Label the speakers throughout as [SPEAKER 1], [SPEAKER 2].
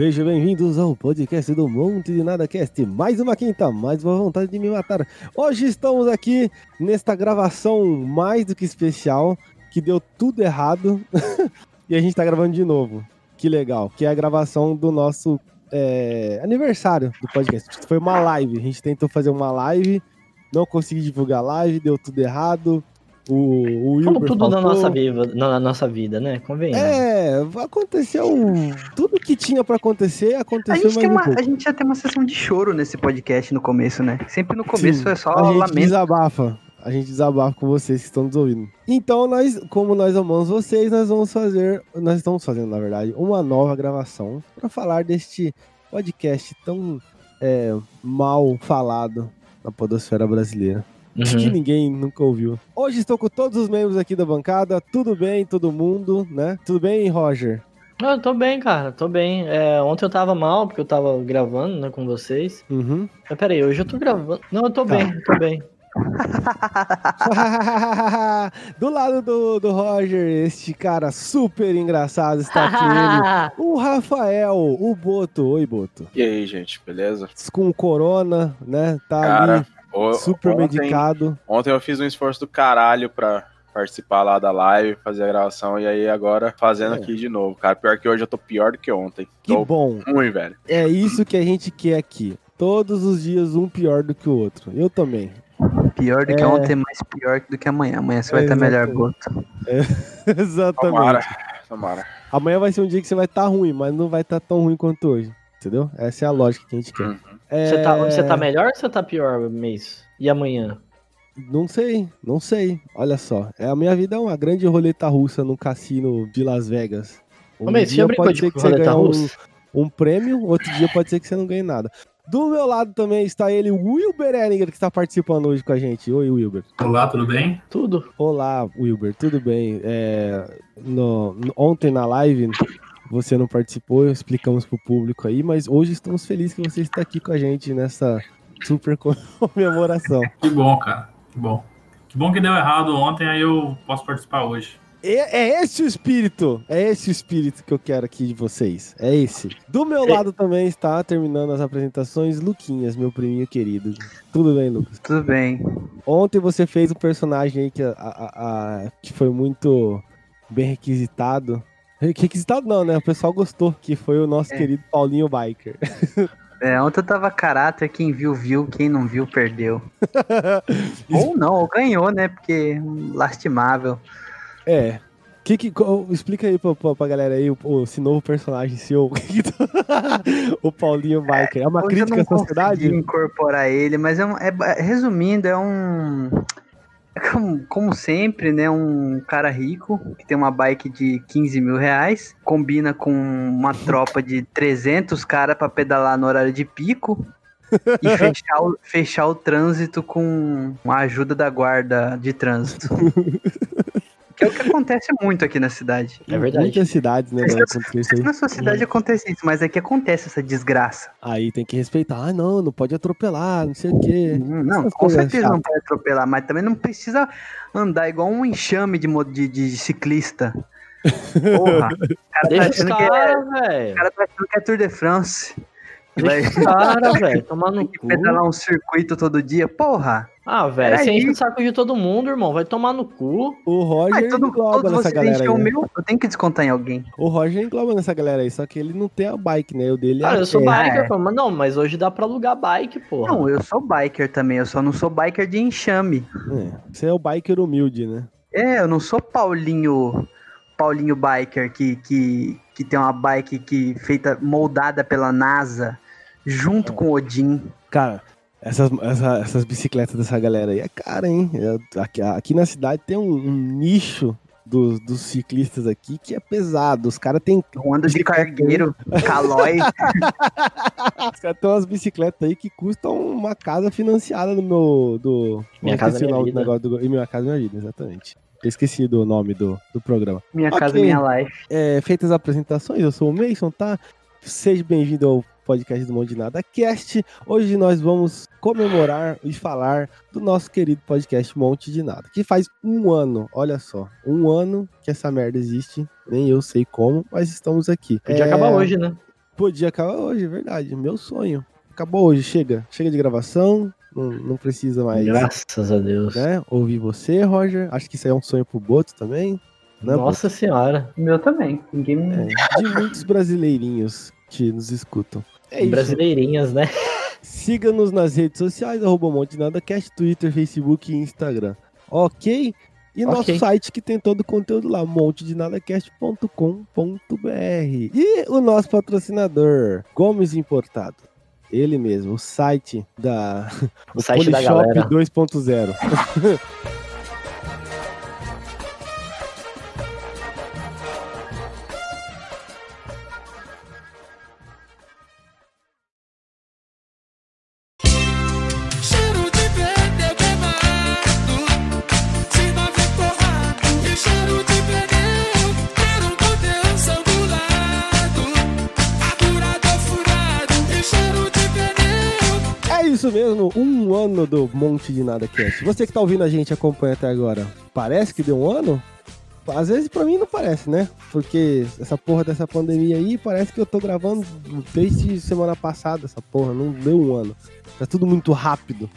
[SPEAKER 1] Sejam bem-vindos ao podcast do Monte de Nada Cast. Mais uma quinta, mais uma vontade de me matar. Hoje estamos aqui nesta gravação mais do que especial, que deu tudo errado e a gente tá gravando de novo. Que legal, que é a gravação do nosso é, aniversário do podcast. Foi uma live, a gente tentou fazer uma live, não consegui divulgar a live, deu tudo errado. O, o
[SPEAKER 2] Como tudo na
[SPEAKER 1] faltou.
[SPEAKER 2] nossa, vida, na, na nossa vida, né? Convém.
[SPEAKER 1] É, aconteceu tudo que tinha pra acontecer,
[SPEAKER 3] A
[SPEAKER 1] aconteceu
[SPEAKER 3] gente,
[SPEAKER 1] mais
[SPEAKER 3] tem
[SPEAKER 1] um
[SPEAKER 3] uma,
[SPEAKER 1] pouco.
[SPEAKER 3] a gente já tem uma sessão de choro nesse podcast no começo, né? Sempre no começo
[SPEAKER 1] Sim,
[SPEAKER 3] é só
[SPEAKER 1] a gente
[SPEAKER 3] lamento.
[SPEAKER 1] desabafa. A gente desabafa com vocês que estão nos ouvindo. Então, nós, como nós amamos vocês, nós vamos fazer, nós estamos fazendo, na verdade, uma nova gravação para falar deste podcast tão é, mal falado na podosfera brasileira. Que
[SPEAKER 2] Uhum.
[SPEAKER 1] ninguém nunca ouviu. Hoje estou com todos os membros aqui da bancada. Tudo bem, todo mundo, né? Tudo bem, Roger?
[SPEAKER 2] Ah, Eu tô bem, cara, tô bem. É, ontem eu tava mal, porque eu tava gravando, né, com vocês.
[SPEAKER 1] Uhum.
[SPEAKER 2] Mas peraí, hoje eu tô gravando. Não, eu tô
[SPEAKER 1] Tá.
[SPEAKER 2] bem, eu tô bem.
[SPEAKER 1] do lado do, do Roger, este cara super engraçado está aqui ele. O Rafael, o Boto. Oi, Boto.
[SPEAKER 4] E aí, gente, beleza?
[SPEAKER 1] Com corona, né? Tá
[SPEAKER 4] Cara, o-
[SPEAKER 1] super
[SPEAKER 4] ontem,
[SPEAKER 1] medicado.
[SPEAKER 4] Ontem eu fiz um esforço do caralho pra participar lá da live, fazer a gravação, e aí agora fazendo
[SPEAKER 1] É.
[SPEAKER 4] aqui de novo, cara. Pior que hoje eu tô pior do que ontem.
[SPEAKER 1] Que
[SPEAKER 4] tô
[SPEAKER 1] bom.
[SPEAKER 4] ruim, velho.
[SPEAKER 1] É isso que a gente quer aqui. Todos os dias um pior do que o outro. Eu também.
[SPEAKER 3] Pior do que
[SPEAKER 1] É.
[SPEAKER 3] ontem, mais pior do que amanhã. Amanhã você vai estar melhor, Boto.
[SPEAKER 1] Exatamente.
[SPEAKER 4] Tomara, tomara.
[SPEAKER 1] Amanhã vai ser um dia que você vai estar ruim, mas não vai estar tão ruim quanto hoje. Entendeu? Essa é a lógica que a gente quer.
[SPEAKER 4] Uhum.
[SPEAKER 1] É,
[SPEAKER 2] Você, tá, você tá melhor ou você tá pior, mês? E amanhã?
[SPEAKER 1] Não sei, não sei. Olha só. É, a minha vida é uma grande roleta russa no cassino de Las Vegas. Um
[SPEAKER 2] Ô, Mês,
[SPEAKER 1] dia pode
[SPEAKER 2] de
[SPEAKER 1] ser que você ganhe um, um prêmio, outro dia pode ser que você não ganhe nada. Do meu lado também está ele, o Wilber Ellinger, que está participando hoje com a gente. Oi, Wilber.
[SPEAKER 5] Olá, tudo bem?
[SPEAKER 2] Tudo.
[SPEAKER 1] Olá, Wilber, tudo bem? É, no- no- ontem na live você não participou, explicamos pro público aí, mas hoje estamos felizes que você está aqui com a gente nessa super comemoração.
[SPEAKER 5] Que bom, cara. Que bom. Que bom que deu errado ontem, aí eu posso participar hoje.
[SPEAKER 1] É, é esse o espírito, é esse o espírito que eu quero aqui de vocês, é esse. Do meu lado também está terminando as apresentações, Luquinhas, meu priminho querido. Tudo bem, Lucas?
[SPEAKER 3] Tudo bem.
[SPEAKER 1] Ontem você fez um personagem aí que, a- a- a- que foi muito bem requisitado. Requisitado não, né? O pessoal gostou, que foi o nosso
[SPEAKER 3] É.
[SPEAKER 1] querido Paulinho Biker.
[SPEAKER 3] É, ontem eu tava caráter, quem viu, viu, quem não viu, perdeu. ou não, ou ganhou, né? Porque hum, lastimável.
[SPEAKER 1] É. Que, que, explica aí pra, pra, pra galera aí esse novo personagem seu. o Paulinho Biker. É uma
[SPEAKER 3] eu
[SPEAKER 1] crítica
[SPEAKER 3] não
[SPEAKER 1] à sociedade?
[SPEAKER 3] consegui incorporar ele, mas é, um, é resumindo, é um é como, como sempre, né, um cara rico que tem uma bike de 15 mil reais, combina com uma tropa de 300 caras pra pedalar no horário de pico e fechar o, fechar o trânsito com a ajuda da guarda de trânsito. que é o que acontece muito aqui na cidade.
[SPEAKER 2] É verdade.
[SPEAKER 1] Muitas cidades, né? Isso aí.
[SPEAKER 3] Na sua cidade acontece isso, mas aqui acontece essa desgraça.
[SPEAKER 1] Aí tem que respeitar. Ah, não, não pode atropelar, não sei o quê.
[SPEAKER 3] Hum, Não,
[SPEAKER 1] Essas
[SPEAKER 3] com certeza não pode atropelar, mas também não precisa andar igual um enxame de, de, de ciclista. Porra, o cara tá achando que é, o cara tá achando que é Tour de France.
[SPEAKER 2] Os caras, velho. Tomar no cu.
[SPEAKER 3] pedalar um circuito todo dia. Porra!
[SPEAKER 2] Ah, velho, você
[SPEAKER 3] Peraí.
[SPEAKER 2] enche o saco de todo mundo, irmão. Vai tomar no cu.
[SPEAKER 1] O Roger
[SPEAKER 3] Mas todo,
[SPEAKER 1] engloba
[SPEAKER 3] todos
[SPEAKER 1] nessa galera aí.
[SPEAKER 3] o
[SPEAKER 1] né?
[SPEAKER 3] meu, eu tenho que descontar em alguém.
[SPEAKER 1] O Roger engloba nessa galera aí, só que ele não tem a bike, né? O dele é
[SPEAKER 2] Cara,
[SPEAKER 1] a
[SPEAKER 2] eu sou biker,
[SPEAKER 3] é.
[SPEAKER 2] pô, mas não, mas hoje dá pra alugar bike, porra.
[SPEAKER 3] Não, eu sou biker também, eu só não sou biker de enxame.
[SPEAKER 1] É, Você é o biker humilde, né?
[SPEAKER 3] É, eu não sou Paulinho. Paulinho Biker que, que, que tem uma bike que feita moldada pela NASA junto com o Odin.
[SPEAKER 1] Cara, essas, essa- essas bicicletas dessa galera aí é cara, hein? É, aqui, aqui na cidade tem um, um nicho dos, dos ciclistas aqui que é pesado. Os caras têm.
[SPEAKER 3] Ando de cargueiro, calói.
[SPEAKER 1] Os caras têm umas bicicletas aí que custam uma casa financiada no meu. Do,
[SPEAKER 2] Minha Casa
[SPEAKER 1] o
[SPEAKER 2] Minha Vida.
[SPEAKER 1] negócio do- e minha casa minha vida, exatamente. Esqueci do nome do, do programa.
[SPEAKER 3] Minha
[SPEAKER 1] Ok.
[SPEAKER 3] casa, minha life.
[SPEAKER 1] É, feitas as apresentações, eu sou o Mason, tá? Seja bem-vindo ao podcast do Mão de Nada Cast. Hoje nós vamos comemorar e falar do nosso querido podcast Monte de Nada, que faz um ano, olha só, um ano que essa merda existe. Nem eu sei como, mas estamos aqui.
[SPEAKER 2] Podia
[SPEAKER 1] É,
[SPEAKER 2] acabar hoje, né?
[SPEAKER 1] Podia acabar hoje, é verdade. Meu sonho. Acabou hoje, chega. Chega de gravação. Não, não precisa mais
[SPEAKER 2] Graças a Deus.
[SPEAKER 1] né, ouvir você, Roger. Acho que isso aí é um sonho pro Boto também. Né,
[SPEAKER 2] Nossa senhora.
[SPEAKER 3] O meu também. Ninguém me.
[SPEAKER 1] Boto? É, de muitos brasileirinhos que nos escutam. É isso.
[SPEAKER 2] Brasileirinhas, né?
[SPEAKER 1] Siga-nos nas redes sociais, arroba um monte de nada, cast, Twitter, Facebook e Instagram. Ok? E nosso
[SPEAKER 2] Ok.
[SPEAKER 1] site que tem todo o conteúdo lá, montedinadacast.com.br. E o nosso patrocinador, Gomes Importado. Ele mesmo, o site da
[SPEAKER 2] O site da
[SPEAKER 1] Polishop
[SPEAKER 2] galera.
[SPEAKER 1] 2.0. mesmo, um ano do Monte de Nada Cast. Você que tá ouvindo a gente acompanha até agora, parece que deu um ano? Às vezes pra mim não parece, né? Porque essa porra dessa pandemia aí parece que eu tô gravando desde semana passada, essa porra, não deu um ano. Tá tudo muito rápido.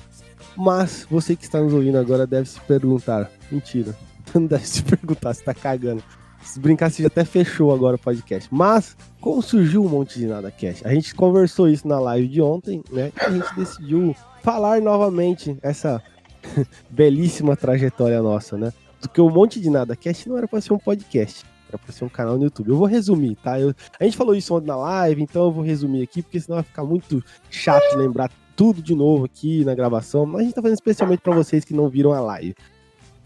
[SPEAKER 1] Mas você que está nos ouvindo agora deve se perguntar. Mentira. Não deve se perguntar, você tá cagando. Se brincar, você até fechou agora o podcast. Mas, como surgiu um monte de nada cast? A gente conversou isso na live de ontem, né? E a gente decidiu falar novamente essa belíssima trajetória nossa, né? Porque o Monte de Nada Cast não era pra ser um podcast, era pra ser um canal no YouTube. Eu vou resumir, tá? Eu- a gente falou isso ontem na live, então eu vou resumir aqui, porque senão vai ficar muito chato lembrar tudo de novo aqui na gravação. Mas a gente tá fazendo especialmente pra vocês que não viram a live.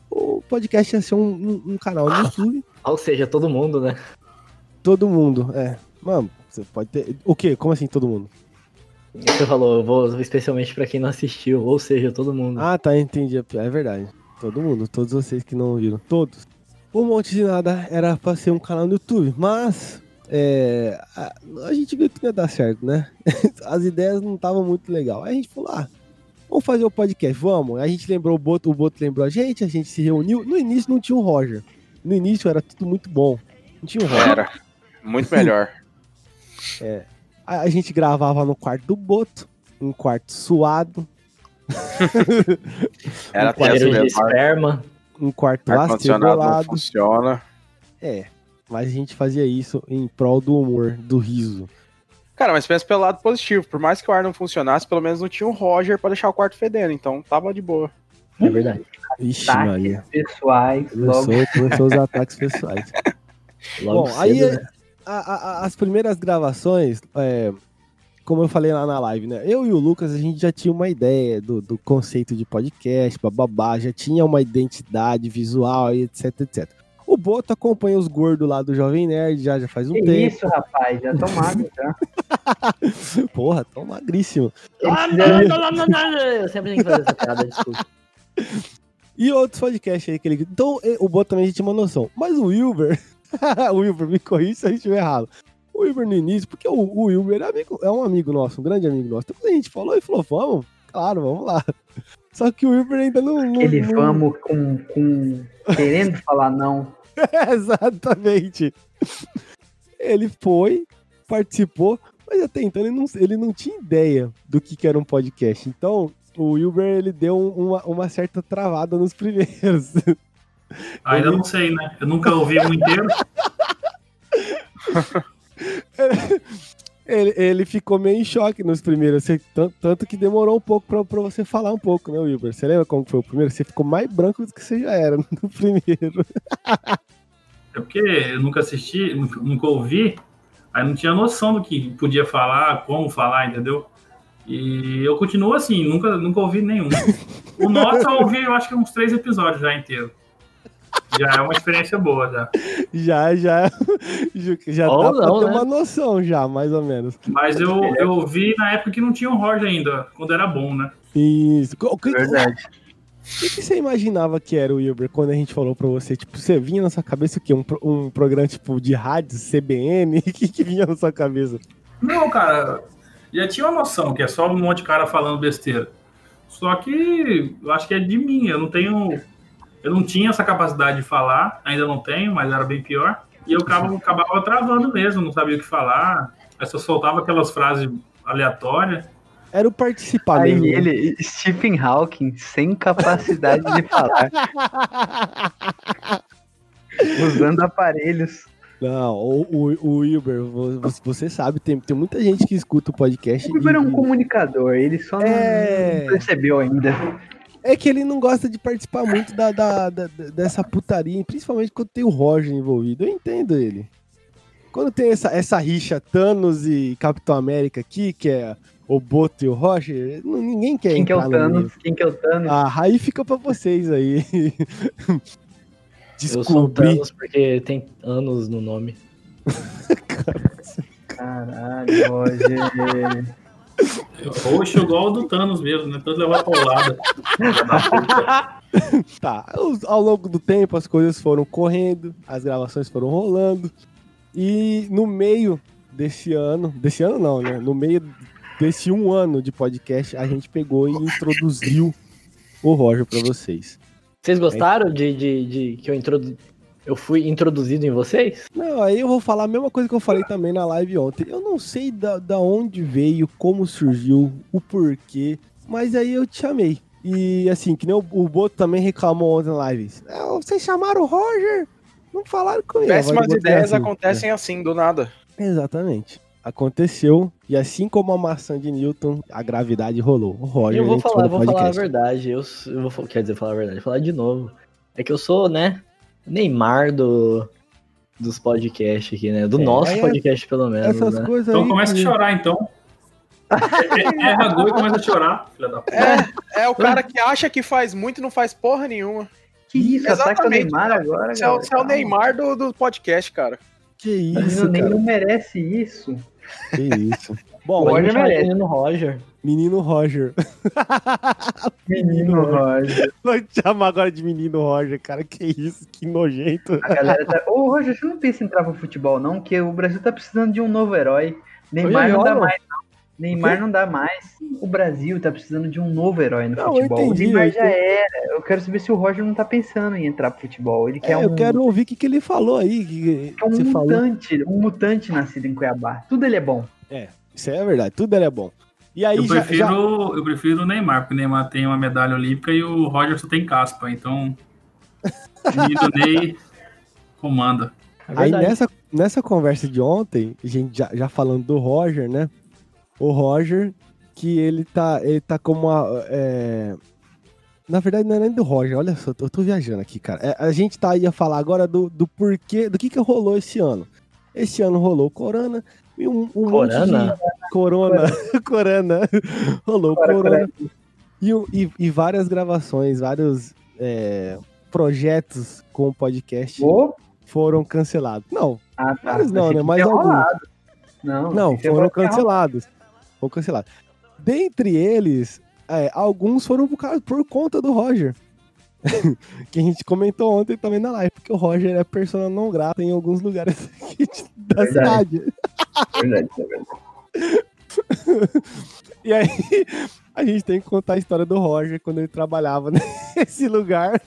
[SPEAKER 1] O podcast ia ser um, um- um canal no YouTube,
[SPEAKER 2] Ou seja, todo mundo, né?
[SPEAKER 1] todo mundo, é. Mano, você pode ter. O quê? Como assim todo mundo?
[SPEAKER 2] Você falou, eu vou especialmente pra quem não assistiu, ou seja, todo mundo.
[SPEAKER 1] Ah, tá, entendi. É verdade. Todo mundo, todos vocês que não viram. Todos. O Monte de Nada era pra ser um canal no YouTube, mas é, a, a gente viu que não ia dar certo, né? As ideias não estavam muito legal. Aí a gente falou, ah, vamos fazer o podcast, vamos. Aí a gente lembrou o Boto, o Boto lembrou a gente, a gente se reuniu. No início não tinha o Roger. No início era tudo muito bom. Não tinha o Roger.
[SPEAKER 4] Era. Muito melhor.
[SPEAKER 1] A, a gente gravava no quarto do Boto, um quarto suado,
[SPEAKER 4] Era
[SPEAKER 1] Um
[SPEAKER 4] até
[SPEAKER 2] Cheiro de
[SPEAKER 4] mesmo.
[SPEAKER 2] esperma.
[SPEAKER 1] um quarto acerbolado.
[SPEAKER 4] funciona.
[SPEAKER 1] É, mas a gente fazia isso em prol do humor, do riso.
[SPEAKER 4] Cara, mas pensa pelo lado positivo. Por mais que o ar não funcionasse, pelo menos não tinha um Roger pra deixar o quarto fedendo. Então tava de boa.
[SPEAKER 2] É verdade.
[SPEAKER 1] Ixi,
[SPEAKER 3] Ataques
[SPEAKER 1] Maria.
[SPEAKER 3] pessoais. Logo.
[SPEAKER 1] Começou, começou os ataques pessoais.
[SPEAKER 2] Logo
[SPEAKER 1] Bom,
[SPEAKER 2] cedo,
[SPEAKER 1] aí
[SPEAKER 2] né?
[SPEAKER 1] a- a- a- as primeiras gravações, é, como eu falei lá na live, né? Eu e o Lucas, a gente já tinha uma ideia do, do conceito de podcast, bababá, já tinha uma identidade visual e etc, etc. O Boto acompanha os gordos lá do Jovem Nerd já, já faz um
[SPEAKER 3] Que
[SPEAKER 1] tempo.
[SPEAKER 3] isso, rapaz? Já tomado já.
[SPEAKER 1] Porra, tão magríssimo.
[SPEAKER 2] Ah, não, não, não, não, não. Eu sempre tenho que fazer essa piada, desculpa.
[SPEAKER 1] E outros podcasts aí que ele. Então, o Boto também a gente tinha uma noção. Mas o Wilber. o Wilber, me corrija se eu estiver errado. O Wilber no início, porque o, o Wilber é, amigo- é um amigo nosso, um grande amigo nosso. Então quando a gente falou, ele falou, vamos, claro, vamos lá. Só que o Wilber ainda não. não
[SPEAKER 3] Ele
[SPEAKER 1] não-
[SPEAKER 3] vamos com, com. Querendo falar não.
[SPEAKER 1] Exatamente. Ele foi, participou, mas até então ele não, ele não tinha ideia do que, que era um podcast. Então, o Wilber ele deu um- uma, uma certa travada nos primeiros.
[SPEAKER 5] Ainda não sei, né? Eu nunca ouvi um inteiro.
[SPEAKER 1] Ele, ele ficou meio em choque nos primeiros, você- tan- tanto que demorou um pouco pra, pra você falar um pouco, né, Wilber? Você lembra como foi o primeiro? Você ficou mais branco do que você já era no primeiro.
[SPEAKER 5] É porque eu nunca assisti, nunca ouvi, aí não tinha noção do que podia falar, como falar, entendeu? E eu continuo assim, nunca, nunca ouvi nenhum. O nosso eu ouvi, eu acho que uns três episódios já inteiro. Já é uma experiência boa, já.
[SPEAKER 1] Já, já, já
[SPEAKER 2] Ou
[SPEAKER 1] dá pra
[SPEAKER 2] não,
[SPEAKER 1] ter
[SPEAKER 2] né?
[SPEAKER 1] uma noção já, mais ou menos.
[SPEAKER 5] Mas eu, eu ouvi na época que não tinha o Roger ainda, quando era bom, né?
[SPEAKER 1] Isso. O que, o
[SPEAKER 3] Verdade.
[SPEAKER 1] que, que você imaginava que era o Wilber quando a gente falou pra você? Tipo, você vinha na sua cabeça o quê? Um, um programa tipo de rádio, CBN? O que, que vinha na sua cabeça?
[SPEAKER 5] Não, cara, já tinha uma noção que é só um monte de cara falando besteira. Só que eu acho que é de mim, eu não tenho. Eu não tinha essa capacidade de falar, ainda não tenho, mas era bem pior. E eu acabava, acabava travando mesmo, não sabia o que falar. Aí só soltava aquelas frases aleatórias.
[SPEAKER 1] Era o participar
[SPEAKER 3] Aí
[SPEAKER 1] mesmo. né?
[SPEAKER 3] ele, Stephen Hawking, sem capacidade de falar, usando aparelhos.
[SPEAKER 1] Não, o, o, o Wilber, vo- vo- você sabe, tem, tem muita gente que escuta o podcast.
[SPEAKER 3] O Weber é um
[SPEAKER 1] e-
[SPEAKER 3] comunicador, ele só não-
[SPEAKER 1] É.
[SPEAKER 3] não percebeu ainda.
[SPEAKER 1] É que ele não gosta de participar muito da, da- da- dessa putaria, principalmente quando tem o Roger envolvido. Eu entendo ele. Quando tem essa, essa rixa Thanos e Capitão América aqui, que é o Boto e o Roger, ninguém quer
[SPEAKER 3] Quem que é o. Thanos? Quem que é o Thanos?
[SPEAKER 1] Ah, aí fica pra vocês aí.
[SPEAKER 2] Eu sou. Thanos porque tem anos no nome.
[SPEAKER 3] Caralho, Roger.
[SPEAKER 5] Roxo igual o do Thanos mesmo, né? Todo levar paulada.
[SPEAKER 1] Tá, ao longo do tempo as coisas foram correndo, as gravações foram rolando. E no meio desse ano, desse ano não, né? No meio desse um ano de podcast, a gente pegou e introduziu o Roger pra vocês.
[SPEAKER 2] Vocês gostaram de, de, de que eu introdu... eu fui introduzido em vocês?
[SPEAKER 1] Não, aí eu vou falar a mesma coisa que eu falei também na live ontem. Eu não sei da, da onde veio, como surgiu, o porquê, mas aí eu te chamei. E assim, que nem o, o Boto também reclamou ontem na live. "Ah, vocês chamaram o Roger? Não falaram comigo.
[SPEAKER 4] Péssimas
[SPEAKER 1] é
[SPEAKER 4] ideias
[SPEAKER 1] assim,
[SPEAKER 4] acontecem assim, do nada.
[SPEAKER 1] é. Exatamente. Aconteceu, e assim como a maçã de Newton, a gravidade rolou. O Roger
[SPEAKER 2] eu vou falar, eu
[SPEAKER 1] no
[SPEAKER 2] vou falar a verdade. Eu, eu vou, quer dizer, falar a verdade, falar de novo. É que eu sou, né, Neymar do, dos podcasts aqui, né? Do
[SPEAKER 1] É,
[SPEAKER 2] nosso
[SPEAKER 1] é-
[SPEAKER 2] podcast, pelo menos,
[SPEAKER 1] Essas
[SPEAKER 2] né?
[SPEAKER 1] coisas
[SPEAKER 5] Então
[SPEAKER 1] aí.
[SPEAKER 5] começa a chorar, então. É- Erra gol e começa a chorar, filha da puta.
[SPEAKER 4] É, é o cara que acha que faz muito e não faz porra nenhuma.
[SPEAKER 3] Que isso, ataca o
[SPEAKER 4] Exatamente.
[SPEAKER 3] Neymar agora,
[SPEAKER 4] Você é, o- é o Neymar do, do podcast, cara.
[SPEAKER 1] Que isso,
[SPEAKER 3] nem não merece isso.
[SPEAKER 1] Que isso. Bom,
[SPEAKER 3] O Roger merece.
[SPEAKER 2] menino Roger.
[SPEAKER 1] menino Roger.
[SPEAKER 3] Menino Roger.
[SPEAKER 1] Vou te chamar agora de menino Roger, cara. Que isso, que nojento.
[SPEAKER 3] A galera tá. Ô, Roger, você não pensa em entrar pro futebol, não? Porque o Brasil tá precisando de um novo herói. Neymar
[SPEAKER 2] Oi,
[SPEAKER 3] não dá mais, não. Neymar não dá mais. O Brasil tá precisando de um novo herói no
[SPEAKER 1] Não,
[SPEAKER 3] futebol.
[SPEAKER 1] entendi,
[SPEAKER 3] o Neymar já era. Eu quero saber se o Roger não tá pensando em entrar pro futebol. Ele quer
[SPEAKER 1] É,
[SPEAKER 3] um,
[SPEAKER 1] eu quero ouvir o que, que ele falou aí. Que,
[SPEAKER 3] quer um
[SPEAKER 1] você falou.
[SPEAKER 3] mutante, um mutante nascido em Cuiabá. Tudo ele é bom.
[SPEAKER 1] Isso aí é verdade, tudo ele é bom. E aí
[SPEAKER 5] Eu
[SPEAKER 1] já,
[SPEAKER 5] prefiro,
[SPEAKER 1] já-
[SPEAKER 5] eu prefiro o Neymar, porque o Neymar tem uma medalha olímpica e o Roger só tem caspa. Então, o Ney comanda.
[SPEAKER 2] É
[SPEAKER 1] aí nessa, nessa conversa de ontem, a gente já, já falando do Roger, né? O Roger, que ele tá, ele tá como uma. é, Na verdade, não é nem do Roger, olha só, eu tô viajando aqui, cara. É, a gente tá aí a falar agora do, do porquê, do que que rolou esse ano. Esse ano rolou Corona e um, um monte
[SPEAKER 2] Corona?
[SPEAKER 1] de... Corona? Corona. rolou
[SPEAKER 3] Bora,
[SPEAKER 1] Corona. E, e, e várias gravações, vários é, projetos com o podcast
[SPEAKER 3] Ô,
[SPEAKER 1] foram cancelados. Não,
[SPEAKER 3] Ah, tá.
[SPEAKER 1] Vários não, né? Mas alguns.
[SPEAKER 3] Não,
[SPEAKER 1] não, foram cancelados. Foram cancelados. Dentre eles, é, alguns foram por, por conta do Roger. que a gente comentou ontem também na live, porque o Roger é persona não grata em alguns lugares da
[SPEAKER 3] Verdade.
[SPEAKER 1] cidade.
[SPEAKER 3] Verdade, é verdade.
[SPEAKER 1] E aí, a gente tem que contar a história do Roger quando ele trabalhava nesse lugar.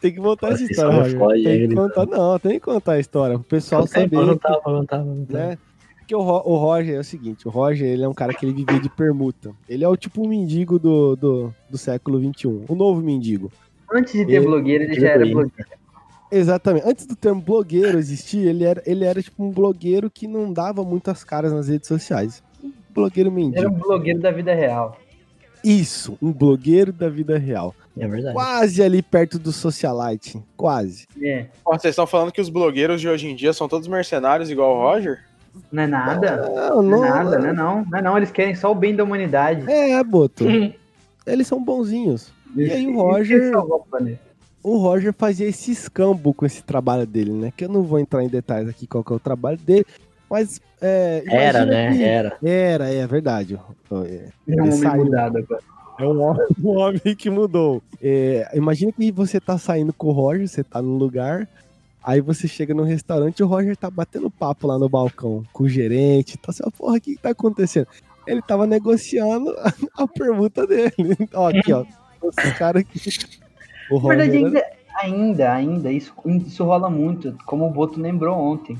[SPEAKER 1] tem que voltar essa história, Roger. Tem que
[SPEAKER 2] ele.
[SPEAKER 1] contar, não, tem que contar a história. O pessoal saber.
[SPEAKER 2] Vou contar, vou contar, vou contar.
[SPEAKER 1] né? Porque o, Ro- o Roger é o seguinte, o Roger ele é um cara que ele vivia de permuta. Ele é o tipo um mendigo do, do, do século XXI, o novo mendigo.
[SPEAKER 3] Antes de ter
[SPEAKER 1] Ele-
[SPEAKER 3] blogueiro, ele
[SPEAKER 2] ele
[SPEAKER 3] já era blogueiro.
[SPEAKER 1] Exatamente. Antes do termo blogueiro existir, ele era, ele era tipo um blogueiro que não dava muitas caras nas redes sociais. Um blogueiro
[SPEAKER 3] Ele era
[SPEAKER 1] mendigo.
[SPEAKER 3] um blogueiro da vida real.
[SPEAKER 1] Isso, um blogueiro da vida real.
[SPEAKER 2] É verdade.
[SPEAKER 1] Quase ali perto do socialite. Quase.
[SPEAKER 3] É.
[SPEAKER 4] Vocês estão falando que os blogueiros de hoje em dia são todos mercenários igual o Roger?
[SPEAKER 3] Não é nada.
[SPEAKER 1] Não,
[SPEAKER 3] Não é nada, não é não. Não é não, eles querem só o bem da humanidade.
[SPEAKER 1] É, Boto. Eles são bonzinhos. E aí o Roger-
[SPEAKER 3] salvar o
[SPEAKER 1] Roger fazia esse escambo com esse trabalho dele, né? Que eu não vou entrar em detalhes aqui qual que é o trabalho dele, mas é,
[SPEAKER 2] Era, né?
[SPEAKER 1] que-
[SPEAKER 2] Era.
[SPEAKER 1] Era, é verdade. É,
[SPEAKER 3] é um homem
[SPEAKER 1] saiu.
[SPEAKER 3] mudado agora.
[SPEAKER 1] é um, homem, um homem que mudou. É, imagina que você tá saindo com o Roger, você tá no lugar, aí você chega no restaurante e o Roger tá batendo papo lá no balcão com o gerente, tá assim, porra, o que, que tá acontecendo? Ele tava negociando a, a permuta dele. ó, aqui, ó. Esses caras aqui. O Roger.
[SPEAKER 3] verdade, ainda, ainda, isso, isso rola muito, como o Boto lembrou ontem.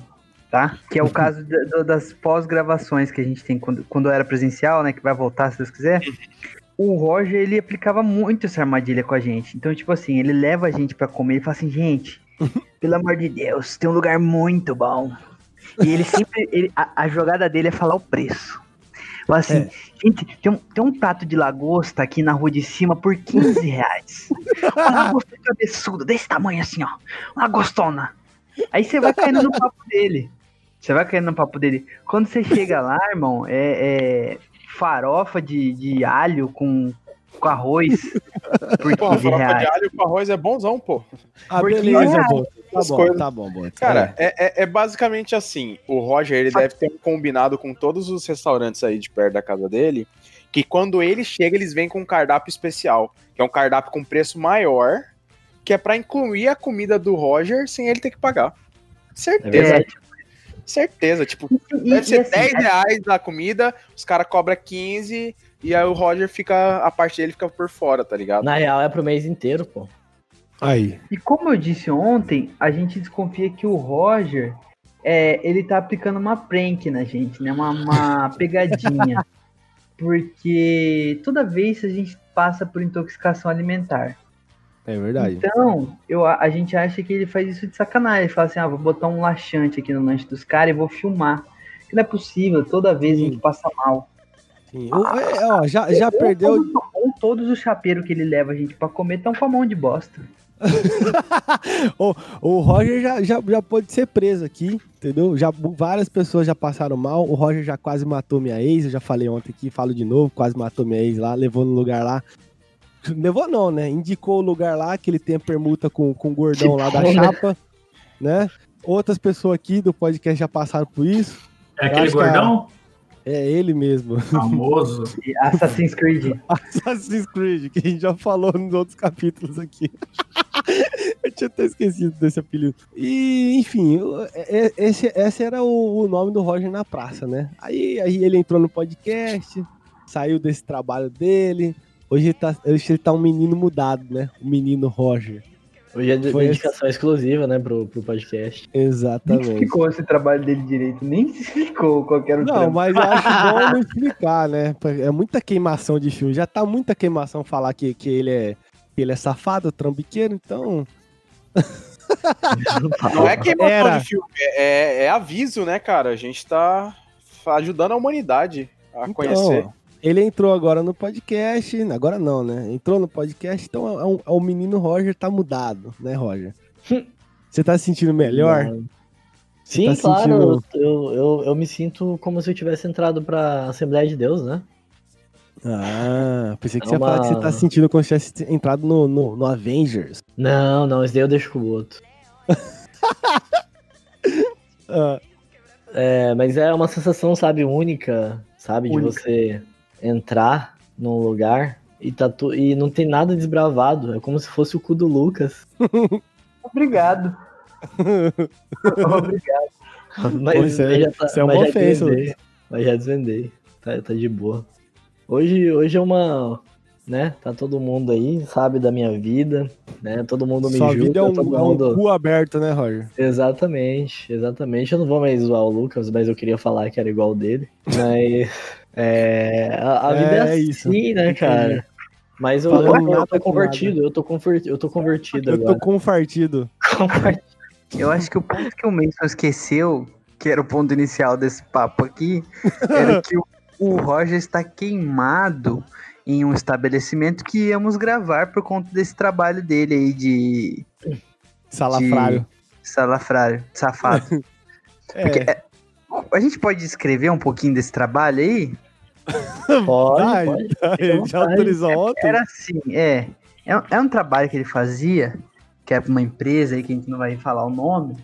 [SPEAKER 3] tá? Que é o caso do- das pós-gravações que a gente tem quando, quando era presencial, né? Que vai voltar, se Deus quiser. O Roger, ele aplicava muito essa armadilha com a gente. Então, tipo assim, ele leva a gente pra comer e fala assim, gente, pelo amor de Deus, tem um lugar muito bom. E ele sempre, ele- a, a jogada dele é falar o preço. Fala assim,
[SPEAKER 1] É.
[SPEAKER 3] gente, tem um, tem um prato de lagosta aqui na rua de cima por 15 reais. Uma lagosta cabeçuda, desse tamanho assim, ó. Uma gostona. Aí você vai caindo no papo dele. Você vai caindo no papo dele. Quando você chega lá, irmão, é, é farofa de, de alho com, com arroz por
[SPEAKER 4] Pô,
[SPEAKER 3] 15
[SPEAKER 4] farofa de
[SPEAKER 3] reais.
[SPEAKER 4] alho com arroz é bonzão, pô.
[SPEAKER 1] Ah,
[SPEAKER 3] Porque
[SPEAKER 1] beleza,
[SPEAKER 3] é-.
[SPEAKER 1] Tá
[SPEAKER 4] As
[SPEAKER 1] bom,
[SPEAKER 4] coisas-
[SPEAKER 1] tá bom, Boto.
[SPEAKER 4] Cara, é, é- é basicamente assim. O Roger, ele deve ter um combinado com todos os restaurantes aí de perto da casa dele, que quando ele chega, eles vêm com um cardápio especial, que é um cardápio com preço maior, que é pra incluir a comida do Roger sem ele ter que pagar.
[SPEAKER 2] É
[SPEAKER 4] Certeza,
[SPEAKER 2] verdade.
[SPEAKER 4] certeza. Tipo,
[SPEAKER 3] E-
[SPEAKER 4] deve
[SPEAKER 3] e
[SPEAKER 4] ser
[SPEAKER 3] assim,
[SPEAKER 4] 10 reais a comida, os caras cobram 15, e aí o Roger fica, a parte dele fica por fora, tá ligado?
[SPEAKER 2] Na real é pro mês inteiro, pô.
[SPEAKER 1] Aí.
[SPEAKER 3] E como eu disse ontem, a gente desconfia que o Roger, é, ele tá aplicando uma prank na gente, né? Uma, uma pegadinha. Porque toda vez a gente passa por intoxicação alimentar.
[SPEAKER 1] É verdade.
[SPEAKER 3] Então, eu, a a gente acha que ele faz isso de sacanagem. Ele fala assim, ah, vou botar um laxante aqui no lanche dos caras e vou filmar. Que não é possível, toda vez a gente passa mal.
[SPEAKER 1] Sim. O- é, ó, já, já perdeu.
[SPEAKER 3] Ou, ou todos os chapeiros que ele leva a gente pra comer estão com a mão de bosta.
[SPEAKER 1] O Roger já, já, já pode ser preso aqui, entendeu? Já, várias pessoas já passaram mal. O Roger já quase matou minha ex. Eu já falei ontem aqui, falo de novo. Quase matou minha ex lá, levou no lugar lá. Levou não, né? Indicou o lugar lá, que ele tem a permuta com, com o gordão lá da
[SPEAKER 2] né?
[SPEAKER 1] chapa, né? Outras pessoas aqui do podcast já passaram por isso.
[SPEAKER 5] É aquele
[SPEAKER 1] que a-
[SPEAKER 5] gordão
[SPEAKER 1] É ele mesmo.
[SPEAKER 5] famoso.
[SPEAKER 3] E Assassin's Creed.
[SPEAKER 1] Assassin's Creed, que a gente já falou nos outros capítulos aqui. Eu tinha até esquecido desse apelido. E, enfim, é- é- esse, esse era o, o nome do Roger na praça, né? Aí, aí ele entrou no podcast, saiu desse trabalho dele. Hoje ele tá, hoje ele tá um menino mudado, né? O menino Roger.
[SPEAKER 2] Hoje é de-
[SPEAKER 1] Foi
[SPEAKER 2] dedicação exclusiva, né, pro, pro podcast.
[SPEAKER 3] Nem
[SPEAKER 1] Exatamente.
[SPEAKER 3] explicou esse trabalho dele direito, nem se explicou qual que era o
[SPEAKER 1] Não,
[SPEAKER 3] trampo.
[SPEAKER 1] mas eu acho bom não explicar, né? É muita queimação de filme. Já tá muita queimação falar que, que ele é que ele é safado, trambiqueiro, então.
[SPEAKER 4] Não é queimação
[SPEAKER 1] Era.
[SPEAKER 4] de filme, é, é aviso, né, cara? A gente tá ajudando a humanidade a conhecer.
[SPEAKER 1] Ele entrou agora no podcast, agora não, né? Entrou no podcast, então é um- é o menino Roger tá mudado, né, Roger? Você tá se sentindo melhor? Você
[SPEAKER 2] Sim,
[SPEAKER 1] tá
[SPEAKER 2] claro.
[SPEAKER 1] sentindo-
[SPEAKER 2] Eu, eu, eu me sinto como se eu tivesse entrado pra Assembleia de Deus, né?
[SPEAKER 1] Ah, pensei que
[SPEAKER 2] É
[SPEAKER 1] você ia falar que
[SPEAKER 2] uma-
[SPEAKER 1] você tá sentindo como se tivesse entrado no, no, no Avengers.
[SPEAKER 2] Não, não, esse daí eu deixo com o outro.
[SPEAKER 1] Ah,
[SPEAKER 2] É, mas é uma sensação, sabe, única, sabe, de
[SPEAKER 3] Única.
[SPEAKER 2] você entrar num lugar e, tá tu... e não tem nada desbravado. É como se fosse o cu do Lucas.
[SPEAKER 3] Obrigado. Obrigado.
[SPEAKER 2] Mas,
[SPEAKER 1] é-
[SPEAKER 2] mas já tá,
[SPEAKER 1] isso é
[SPEAKER 2] mas
[SPEAKER 1] uma
[SPEAKER 2] já
[SPEAKER 1] ofensa,
[SPEAKER 2] desvendei. Mas já desvendei. Tá, tá de boa. Hoje, hoje é uma. Né? Tá todo mundo aí, sabe da minha vida, né? Todo mundo me
[SPEAKER 1] sua
[SPEAKER 2] julga,
[SPEAKER 1] vida é um,
[SPEAKER 2] todo
[SPEAKER 1] é um
[SPEAKER 2] mundo.
[SPEAKER 1] cu aberto, né, Roger?
[SPEAKER 2] Exatamente, exatamente. Eu não vou mais zoar o Lucas, mas eu queria falar que era igual o dele. Mas. É, a, a
[SPEAKER 1] É,
[SPEAKER 2] vida é
[SPEAKER 1] é
[SPEAKER 2] assim,
[SPEAKER 1] isso.
[SPEAKER 2] né, cara? Mas eu,
[SPEAKER 1] Falando
[SPEAKER 2] eu, eu tô convertido, eu tô, convertido, eu tô convertido
[SPEAKER 1] Eu tô
[SPEAKER 2] agora.
[SPEAKER 1] confartido.
[SPEAKER 3] Eu acho que o ponto que o Mason esqueceu, que era o ponto inicial desse papo aqui, era que o, o Roger está queimado em um estabelecimento que íamos gravar por conta desse trabalho dele aí de
[SPEAKER 1] Salafrário.
[SPEAKER 3] salafrário, safado.
[SPEAKER 1] É,
[SPEAKER 3] A gente pode descrever um pouquinho desse trabalho aí?
[SPEAKER 2] Pode, pode.
[SPEAKER 1] ele já autorizou ontem.
[SPEAKER 3] Era assim, é. É, um- é um trabalho que ele fazia, que é pra uma empresa aí que a gente não vai falar o nome,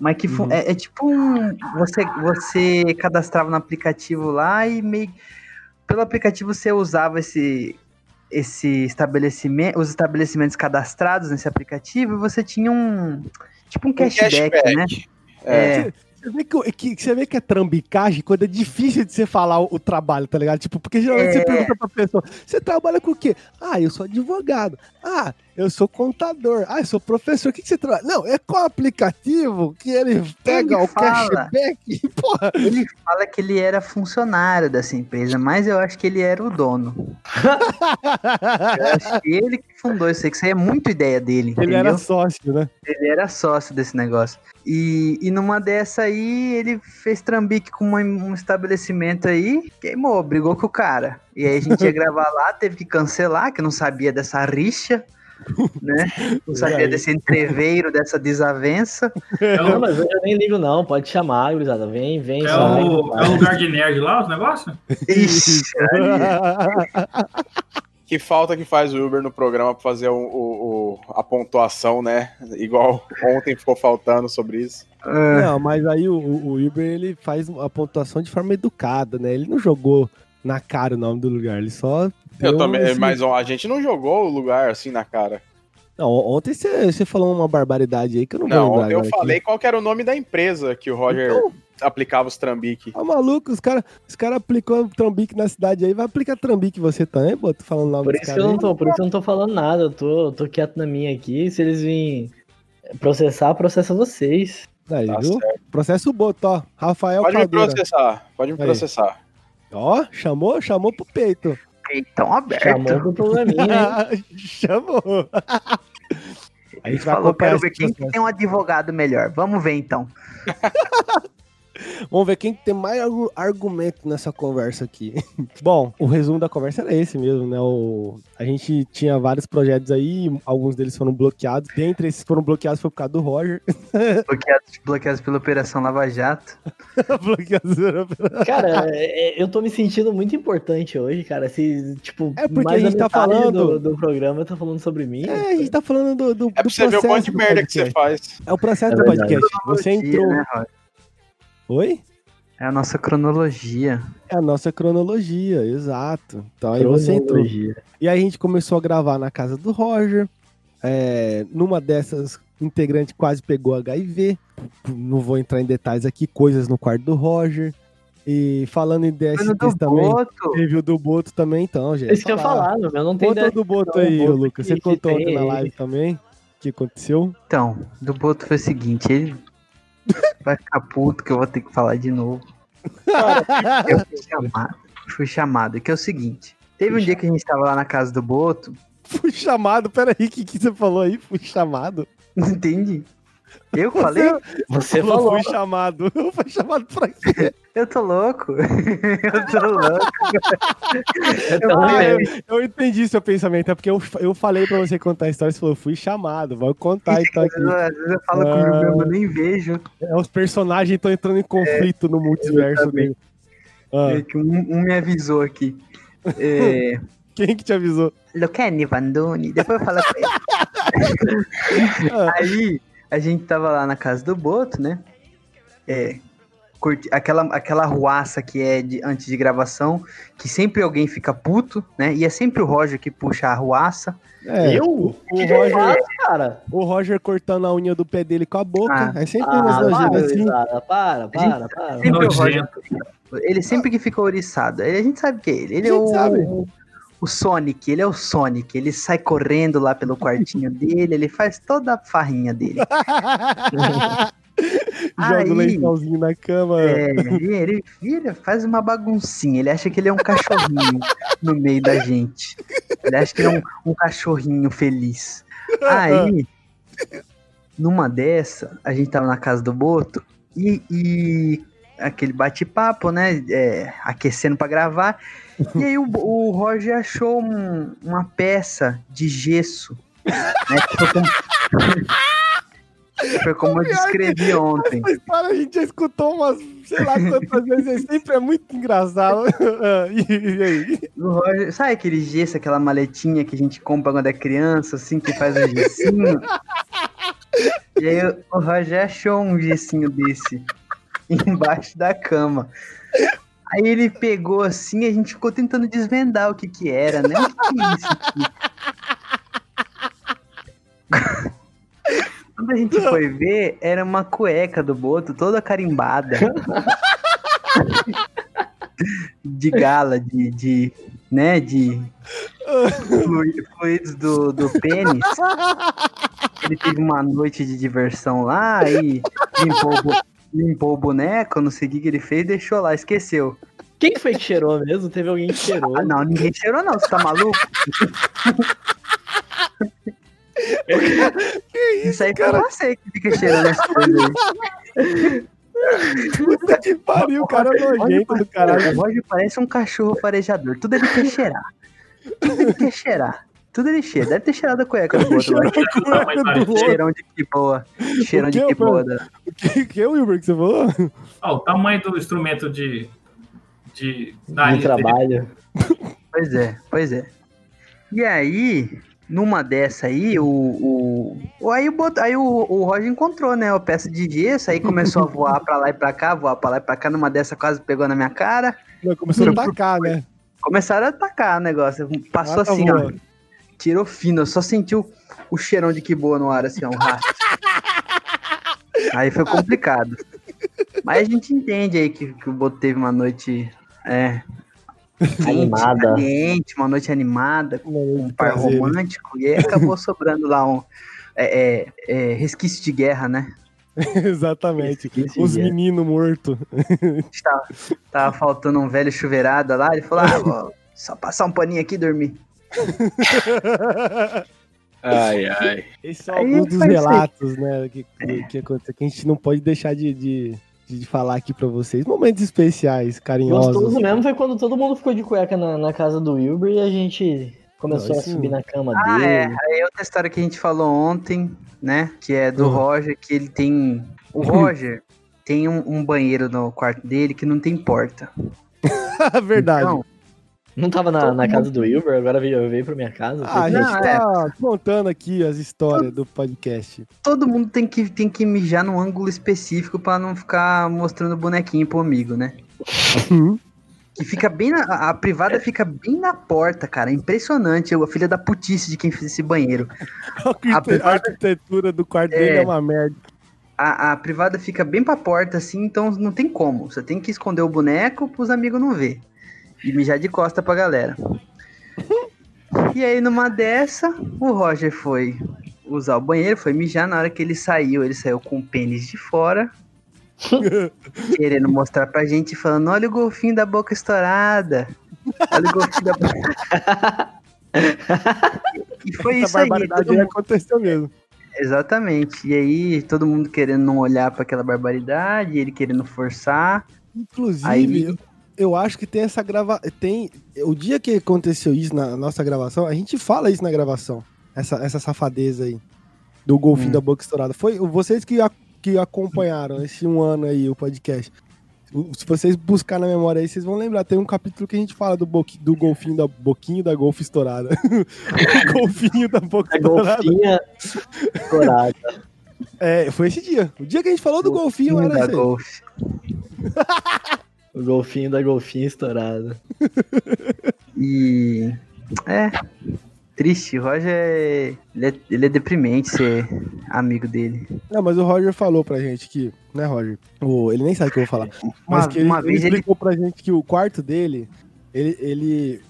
[SPEAKER 3] mas que
[SPEAKER 1] Uhum.
[SPEAKER 3] é, é tipo um. Você, você cadastrava no aplicativo lá e meio. Pelo aplicativo você usava esse. Esse estabelecimento, os estabelecimentos cadastrados nesse aplicativo, e você tinha um. Tipo um
[SPEAKER 4] Um
[SPEAKER 3] cashback, né?
[SPEAKER 4] É.
[SPEAKER 1] Você vê que, que- você vê que é trambicagem quando é difícil de você falar o, o trabalho, tá ligado? Tipo, porque geralmente você
[SPEAKER 3] É.
[SPEAKER 1] pergunta pra pessoa, você trabalha com o quê? Ah, eu sou advogado. Ah, eu sou contador. Ah, eu sou professor. O que, que você trabalha? Não, é com o aplicativo que ele pega
[SPEAKER 3] Ele
[SPEAKER 1] o
[SPEAKER 3] fala.
[SPEAKER 1] cashback. Porra,
[SPEAKER 3] Ele fala que ele era funcionário dessa empresa, mas eu acho que ele era o dono. Eu acho que ele que fundou isso aí, que isso aí é muito ideia dele,
[SPEAKER 1] ele
[SPEAKER 3] entendeu?
[SPEAKER 1] era sócio, né?
[SPEAKER 3] Ele era sócio desse negócio. E, e numa dessa aí, ele fez trambique com uma- um estabelecimento aí, queimou, brigou com o cara. E aí a gente ia gravar lá, teve que cancelar, que não sabia dessa rixa, né? Não sabia desse entreveiro, dessa desavença.
[SPEAKER 2] Não, mas eu nem ligo, não. Pode chamar, gurizada. Vem, vem.
[SPEAKER 5] é
[SPEAKER 2] sai,
[SPEAKER 5] o,
[SPEAKER 2] vai.
[SPEAKER 5] é o lugar de nerd lá, os negócios?
[SPEAKER 3] Ixi,
[SPEAKER 4] Que falta que faz o Uber no programa pra fazer o, o- o- a pontuação, né? Igual ontem ficou faltando sobre isso.
[SPEAKER 3] ah,
[SPEAKER 1] Não, mas aí o, o, Uber ele faz a pontuação de forma educada, né? Ele não jogou na cara o nome do lugar, ele só.
[SPEAKER 4] Eu também,
[SPEAKER 1] esse-
[SPEAKER 4] mas ó, a gente não jogou o lugar assim na cara.
[SPEAKER 1] Não, ontem você falou uma barbaridade aí que eu não,
[SPEAKER 4] Não,
[SPEAKER 1] vou lembrar
[SPEAKER 4] eu
[SPEAKER 1] agora aqui.
[SPEAKER 4] falei qual que era o nome da empresa que o Roger
[SPEAKER 1] Então-
[SPEAKER 4] aplicava os trambique.
[SPEAKER 1] Tá maluco, os caras os cara aplicou trambique na cidade aí, vai aplicar trambique você também, pô? Tô falando o nome
[SPEAKER 2] Por isso que eu não
[SPEAKER 1] aí.
[SPEAKER 2] tô, por isso que eu não tô falando nada. Eu tô, tô quieto na minha aqui. Se eles virem processar, processa vocês.
[SPEAKER 1] Aí,
[SPEAKER 4] Tá
[SPEAKER 1] viu?
[SPEAKER 4] certo.
[SPEAKER 1] Processo o boto, ó. Rafael
[SPEAKER 4] Pode me
[SPEAKER 1] Caldeira.
[SPEAKER 4] processar, pode me
[SPEAKER 1] Aí.
[SPEAKER 4] processar.
[SPEAKER 1] Ó, chamou, chamou pro peito.
[SPEAKER 3] Peitão aberto.
[SPEAKER 2] Chamou pro probleminha, hein?
[SPEAKER 1] chamou. A gente vai
[SPEAKER 3] falou, quero ver quem tem um advogado melhor. Vamos ver então.
[SPEAKER 1] Vamos ver quem tem mais argu- argumento nessa conversa aqui. Bom, o resumo da conversa era esse mesmo, né? O... A gente tinha vários projetos aí, alguns deles foram bloqueados. Dentre esses que foram bloqueados foi por causa do Roger.
[SPEAKER 3] Bloqueados, bloqueados pela Operação Lava Jato.
[SPEAKER 1] bloqueados
[SPEAKER 2] Cara, é- eu tô me sentindo muito importante hoje, cara. Se, tipo,
[SPEAKER 1] É porque
[SPEAKER 2] mais
[SPEAKER 1] a gente
[SPEAKER 2] da
[SPEAKER 1] tá
[SPEAKER 2] metade
[SPEAKER 1] falando-
[SPEAKER 2] Do, do programa tá falando sobre mim.
[SPEAKER 1] É, a gente tá falando do, do,
[SPEAKER 4] É pra
[SPEAKER 1] do
[SPEAKER 4] você ver o quanto de merda que você
[SPEAKER 1] podcast.
[SPEAKER 4] faz.
[SPEAKER 1] É o processo
[SPEAKER 2] É
[SPEAKER 1] do podcast. Você entrou.
[SPEAKER 3] Né?
[SPEAKER 1] Oi?
[SPEAKER 3] É a nossa cronologia.
[SPEAKER 1] É a nossa cronologia, exato. Então aí você entrou. E aí a gente começou a gravar na casa do Roger. É, numa dessas, o integrante quase pegou HIV. Não vou entrar em detalhes aqui, coisas no quarto do Roger. E falando em DSTs
[SPEAKER 3] do
[SPEAKER 1] também,
[SPEAKER 3] Boto.
[SPEAKER 1] teve o do Boto também, então, gente.
[SPEAKER 2] Isso que eu falar, meu não tem
[SPEAKER 1] Conta do Boto
[SPEAKER 2] não,
[SPEAKER 1] aí,
[SPEAKER 2] Boto
[SPEAKER 1] Lucas. Você
[SPEAKER 2] que-
[SPEAKER 1] contou ontem na live também? O que aconteceu?
[SPEAKER 3] Então, do Boto foi o seguinte, ele vai ficar puto que eu vou ter que falar de novo. Eu fui chamado. Fui chamado, que é o seguinte. Teve um dia que a gente tava lá na casa do Boto,
[SPEAKER 1] Fui chamado, peraí, o que, que você falou aí? Fui chamado.
[SPEAKER 3] não entendi. Eu falei?
[SPEAKER 2] Você
[SPEAKER 1] falou,
[SPEAKER 2] falou.
[SPEAKER 1] fui chamado. Fui chamado pra quê?
[SPEAKER 3] Eu tô louco. Eu tô louco.
[SPEAKER 2] É,
[SPEAKER 1] eu, eu entendi seu pensamento, é porque eu, eu falei pra você contar a história, você falou, fui chamado, vou contar então
[SPEAKER 3] Às
[SPEAKER 1] aqui.
[SPEAKER 3] vezes, às vezes eu falo comigo
[SPEAKER 1] Ah.
[SPEAKER 3] mesmo, eu nem vejo.
[SPEAKER 1] É, os personagens estão entrando em conflito no multiverso dele. Ah,
[SPEAKER 3] É que um, um me avisou aqui. É,
[SPEAKER 1] quem que te avisou?
[SPEAKER 3] Luquene Vandoni, depois eu falo com ele.
[SPEAKER 1] Ah.
[SPEAKER 3] Aí, a gente tava lá na casa do Boto, né? É, curti- aquela, aquela ruaça que é de, antes de gravação, que sempre alguém fica puto, né? E é sempre o Roger que puxa a ruaça.
[SPEAKER 1] É,
[SPEAKER 2] eu?
[SPEAKER 1] O,
[SPEAKER 2] O
[SPEAKER 1] o Roger,
[SPEAKER 2] cara?
[SPEAKER 1] o Roger cortando a unha do pé dele com a boca.
[SPEAKER 3] Ah.
[SPEAKER 1] é sempre
[SPEAKER 2] Ah,
[SPEAKER 1] umas
[SPEAKER 2] para,
[SPEAKER 1] nojeiras assim.
[SPEAKER 2] gurizada, para, para, para.
[SPEAKER 3] Sempre o Roger. Ele sempre que fica oriçado. Ele, a gente sabe que é ele. Ele
[SPEAKER 1] A
[SPEAKER 3] é o,
[SPEAKER 1] sabe.
[SPEAKER 3] o, o Sonic, ele é o Sonic. Ele sai correndo lá pelo quartinho dele, ele faz toda a farrinha dele.
[SPEAKER 1] Joga o lençolzinho na cama.
[SPEAKER 3] É, ele, ele vira, faz uma baguncinha. Ele acha que ele é um cachorrinho no meio da gente. Ele acha que ele é um, um cachorrinho feliz. Aí, numa dessa, a gente tava na casa do Boto e, e aquele bate-papo, né? é, aquecendo pra gravar. E aí o, o Roger achou um- uma peça de gesso. Né, foi como, foi como eu descrevi ontem.
[SPEAKER 1] Essa história a gente já escutou umas, sei lá quantas vezes, é sempre é muito engraçado. Ah, e, aí?
[SPEAKER 3] O Roger, sabe aquele gesso, aquela maletinha que a gente compra quando é criança, assim, que faz o gessinho? e aí o Roger achou um gessinho desse embaixo da cama. Aí ele pegou assim a gente ficou tentando desvendar o que que era, né? O que que é isso aqui? Quando a gente foi ver, era uma cueca do Boto toda carimbada. de gala, de, de né, de flui- fluidos do, do pênis. Ele teve uma noite de diversão lá e limpou, o limpou o boneco, não sei o que que ele fez, deixou lá, esqueceu.
[SPEAKER 2] Quem que foi que cheirou mesmo? Teve alguém que cheirou.
[SPEAKER 3] Ah, não, ninguém cheirou não, você tá maluco? isso aí foi você que fica cheirando as coisas aí.
[SPEAKER 1] Puta que pariu, o cara é nojento do caralho.
[SPEAKER 3] O Roger parece um cachorro farejador. Tudo ele quer cheirar. Tudo ele quer cheirar. Tudo ele cheira. Deve ter cheirado a cueca do outro lá.
[SPEAKER 1] Cheirou a cueca do outro.
[SPEAKER 3] Cheirão de que boa. Cheirão de que boa. da-
[SPEAKER 1] O que, que é o Wilber que você falou?
[SPEAKER 5] Ó, o tamanho do instrumento de. de
[SPEAKER 2] de
[SPEAKER 5] nariz dele.
[SPEAKER 2] trabalho.
[SPEAKER 3] Pois é, pois é. E aí, numa dessa aí, o. o, aí o, bot- aí o, o Roger encontrou, né? A peça de gesso, aí começou a voar pra lá e pra cá, voar pra lá e pra cá. Numa dessa quase pegou na minha cara.
[SPEAKER 1] Não, começou a atacar, né?
[SPEAKER 3] Começaram a atacar o negócio. Passou
[SPEAKER 1] Ah, tá
[SPEAKER 3] assim, ó. Tirou fino, eu só senti o, o cheirão de que boa no ar, assim, ó, um rastro. Aí foi complicado. Mas a gente entende aí que, que o Boto teve uma noite é,
[SPEAKER 2] Animada.
[SPEAKER 3] caliente, uma noite animada, com um par romântico, e aí acabou sobrando lá um é, é, é, resquício de guerra, né?
[SPEAKER 1] Exatamente. Os
[SPEAKER 2] é.
[SPEAKER 1] meninos mortos.
[SPEAKER 3] Tava, tava faltando um velho chuveirada lá, ele falou, ah, só passar um paninho aqui e dormir.
[SPEAKER 4] Ai, ai.
[SPEAKER 1] Esses são
[SPEAKER 3] Aí
[SPEAKER 1] alguns dos relatos, né? Que, que, que aconteceu, que a gente não pode deixar de, de, de falar aqui pra vocês. Momentos especiais, carinhosos.
[SPEAKER 2] Gostoso mesmo foi quando todo mundo ficou de cueca na, na casa do Wilber e a gente começou a subir na cama
[SPEAKER 3] Ah,
[SPEAKER 2] dele.
[SPEAKER 3] é. Aí outra história que a gente falou ontem, né? Que é do
[SPEAKER 1] Uhum.
[SPEAKER 3] Roger, que ele tem. O Roger tem um, um banheiro no quarto dele que não tem porta.
[SPEAKER 1] Verdade.
[SPEAKER 3] Então,
[SPEAKER 2] Não tava na, na casa do Wilber, agora veio, veio pra minha casa.
[SPEAKER 1] Ah, a gente
[SPEAKER 3] Não,
[SPEAKER 1] tá contando aqui as histórias do podcast.
[SPEAKER 3] todo mundo tem que, tem que mijar num ângulo específico pra não ficar mostrando bonequinho pro amigo, né? Que fica bem na. A privada fica bem na porta, cara. É Impressionante. A filha da putice de quem fez esse banheiro.
[SPEAKER 1] A arquite- a arquitetura do quarto
[SPEAKER 3] É.
[SPEAKER 1] dele é uma merda.
[SPEAKER 3] A, a privada fica bem pra porta, assim, então não tem como. Você tem que esconder o boneco pros amigos não ver. E mijar de costa pra galera. E aí, numa dessa, o Roger foi usar o banheiro, foi mijar. Na hora que ele saiu, ele saiu com o pênis de fora. querendo mostrar pra gente, falando: Olha o golfinho da boca estourada. Olha o golfinho da boca. e foi
[SPEAKER 1] Essa
[SPEAKER 3] isso aí.
[SPEAKER 1] barbaridade aí aconteceu mesmo.
[SPEAKER 3] Exatamente. E aí, todo mundo querendo não olhar pra aquela barbaridade, ele querendo forçar.
[SPEAKER 1] Inclusive,
[SPEAKER 3] Aí-
[SPEAKER 1] eu, acho que tem essa grava... Tem... O dia que aconteceu isso na nossa gravação, a gente fala isso na gravação. Essa, essa safadeza aí. Do golfinho
[SPEAKER 3] Hum.
[SPEAKER 1] da boca estourada. Foi vocês que, a- que acompanharam esse um ano aí, o podcast. Se vocês buscar na memória aí, vocês vão lembrar. Tem um capítulo que a gente fala do, boqui- do golfinho da boquinho da golfe estourada. o golfinho da boca
[SPEAKER 2] A
[SPEAKER 1] estourada.
[SPEAKER 2] golfinha estourada.
[SPEAKER 1] É, foi esse dia. O dia que a gente falou do golfinho era esse
[SPEAKER 3] golfe.
[SPEAKER 2] O golfinho da golfinha estourada.
[SPEAKER 3] E. É. Triste. O Roger é. Ele, é. ele é deprimente ser amigo dele.
[SPEAKER 1] Não, mas o Roger falou pra gente que, né, Roger? O, ele nem sabe o que eu vou falar. Mas
[SPEAKER 3] Uma,
[SPEAKER 1] que ele,
[SPEAKER 3] uma
[SPEAKER 1] ele
[SPEAKER 3] vez ele.
[SPEAKER 1] explicou pra gente que o quarto dele, ele, ele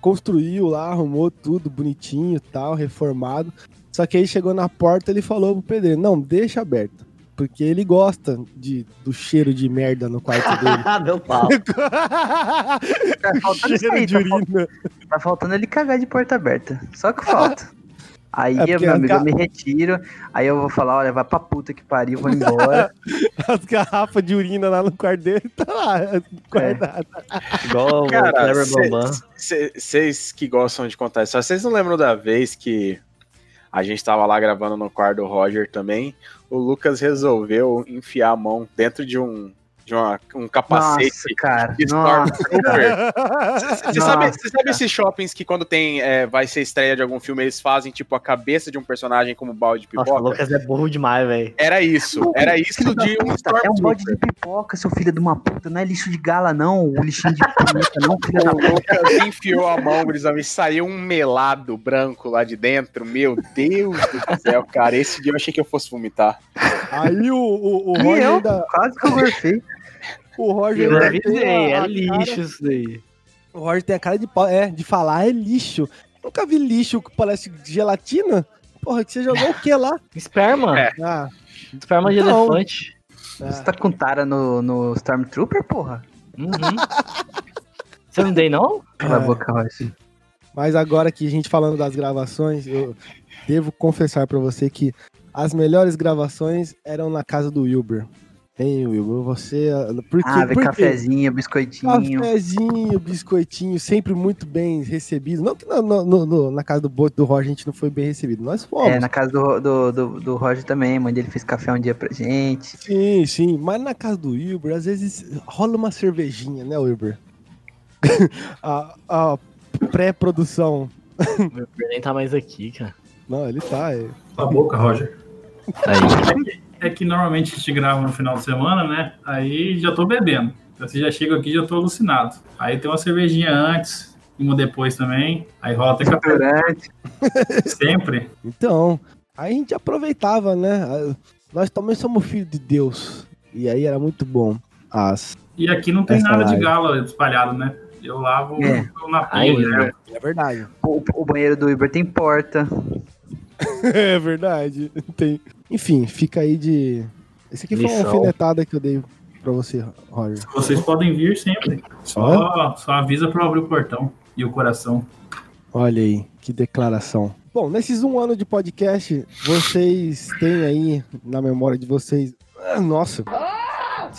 [SPEAKER 1] construiu lá, arrumou tudo bonitinho e tal, reformado. Só que aí chegou na porta ele falou pro pedreiro, não, deixa aberto. Porque ele gosta de, do cheiro de merda no quarto dele.
[SPEAKER 2] Deu pau.
[SPEAKER 3] Tá faltando isso aí,
[SPEAKER 1] de
[SPEAKER 3] tá, fal-
[SPEAKER 1] urina.
[SPEAKER 3] tá faltando ele cagar de porta aberta. Só que falta. Aí,
[SPEAKER 1] É
[SPEAKER 3] meu amigo, eu me retiro. Aí eu vou falar: olha, vai pra puta que pariu, vou embora.
[SPEAKER 1] As garrafas de urina lá no quarto dele tá lá, guardada.
[SPEAKER 2] Igual o
[SPEAKER 4] Cara,
[SPEAKER 2] Clever Bambam.
[SPEAKER 4] vocês que gostam de contar isso, vocês não lembram da vez que a gente tava lá gravando no quarto do Roger também? O Lucas resolveu enfiar a mão dentro de um de uma, um capacete.
[SPEAKER 3] Nossa, cara.
[SPEAKER 4] de
[SPEAKER 3] Nossa.
[SPEAKER 4] Stormtrooper. Você sabe,
[SPEAKER 3] Nossa.
[SPEAKER 4] sabe esses shoppings que quando tem, é, vai ser estreia de algum filme, eles fazem tipo a cabeça de um personagem como balde de
[SPEAKER 2] Nossa,
[SPEAKER 4] pipoca?
[SPEAKER 2] o Lucas é burro demais, velho.
[SPEAKER 4] Era isso, era isso de um
[SPEAKER 3] puta, É um
[SPEAKER 4] Stormtrooper.
[SPEAKER 3] de pipoca, seu filho de uma puta. Não é lixo de gala, não. O lixinho de pipoca, não, filho da
[SPEAKER 4] O
[SPEAKER 3] puta.
[SPEAKER 4] Lucas enfiou a mão, gurizão, e saiu um melado branco lá de dentro. Meu Deus do céu, cara. Esse dia eu achei que eu fosse vomitar.
[SPEAKER 1] Aí o, o, o Roger
[SPEAKER 3] eu,
[SPEAKER 1] ainda.
[SPEAKER 3] quase que eu gorfei.
[SPEAKER 1] O Roger
[SPEAKER 2] Eu avisei,
[SPEAKER 1] a-
[SPEAKER 2] é
[SPEAKER 1] a
[SPEAKER 2] lixo
[SPEAKER 1] cara-
[SPEAKER 2] isso daí.
[SPEAKER 1] o Roger tem a cara de, pau- é, de falar, é lixo. Nunca vi lixo que parece gelatina. Porra, que você jogou o que lá?
[SPEAKER 2] Esperma.
[SPEAKER 4] É.
[SPEAKER 1] Ah,
[SPEAKER 2] Esperma de
[SPEAKER 1] Então.
[SPEAKER 2] elefante.
[SPEAKER 3] Você
[SPEAKER 1] ah.
[SPEAKER 3] tá com tara no, no Stormtrooper, porra?
[SPEAKER 2] Uhum. Você não dei, não?
[SPEAKER 3] Cala a
[SPEAKER 1] É.
[SPEAKER 3] boca, Royce.
[SPEAKER 1] Mas agora que a gente falando das gravações, eu devo confessar pra você que as melhores gravações eram na casa do Wilber. Hein, Wilber? Você. Por quê?
[SPEAKER 3] Ah, vê
[SPEAKER 1] Por quê?
[SPEAKER 3] cafezinho, biscoitinho.
[SPEAKER 1] Cafezinho, biscoitinho, sempre muito bem recebido. Não que na, no- no- no- na casa do Boto do Roger a gente não foi bem recebido. Nós fomos.
[SPEAKER 3] É, na casa do, do, do, do Roger também, a mãe dele fez café um dia pra gente.
[SPEAKER 1] Sim, sim. Mas na casa do Wilber, às vezes rola uma cervejinha, né, Wilber? a a pré-produção.
[SPEAKER 2] Meu filho nem tá mais aqui, cara.
[SPEAKER 1] Não, ele tá. É.
[SPEAKER 5] Cala a boca, Roger.
[SPEAKER 2] Aí.
[SPEAKER 5] É que normalmente a gente grava no final de semana, né? Aí já tô bebendo. Então, Você já chega aqui já tô alucinado. Aí tem uma cervejinha antes, uma depois também. Aí rola até café sempre.
[SPEAKER 1] Então, aí a gente aproveitava, né? Nós também somos filhos de Deus. E aí era muito bom. As.
[SPEAKER 5] E aqui não tem
[SPEAKER 1] Essa
[SPEAKER 5] nada de
[SPEAKER 1] live.
[SPEAKER 5] gala espalhado, né? Eu lavo
[SPEAKER 3] É.
[SPEAKER 5] na pia. Né?
[SPEAKER 1] É verdade.
[SPEAKER 3] O, o banheiro do Uber tem porta.
[SPEAKER 1] é verdade. Tem. Enfim, fica aí de. Esse aqui foi uma
[SPEAKER 2] Lição.
[SPEAKER 1] alfinetada que eu dei pra você, Roger.
[SPEAKER 5] Vocês podem vir sempre. Só, só avisa pra eu abrir o portão e o coração.
[SPEAKER 1] Olha aí, que declaração. Bom, nesses um ano de podcast, vocês têm aí na memória de vocês. Ah, Nossa! Vocês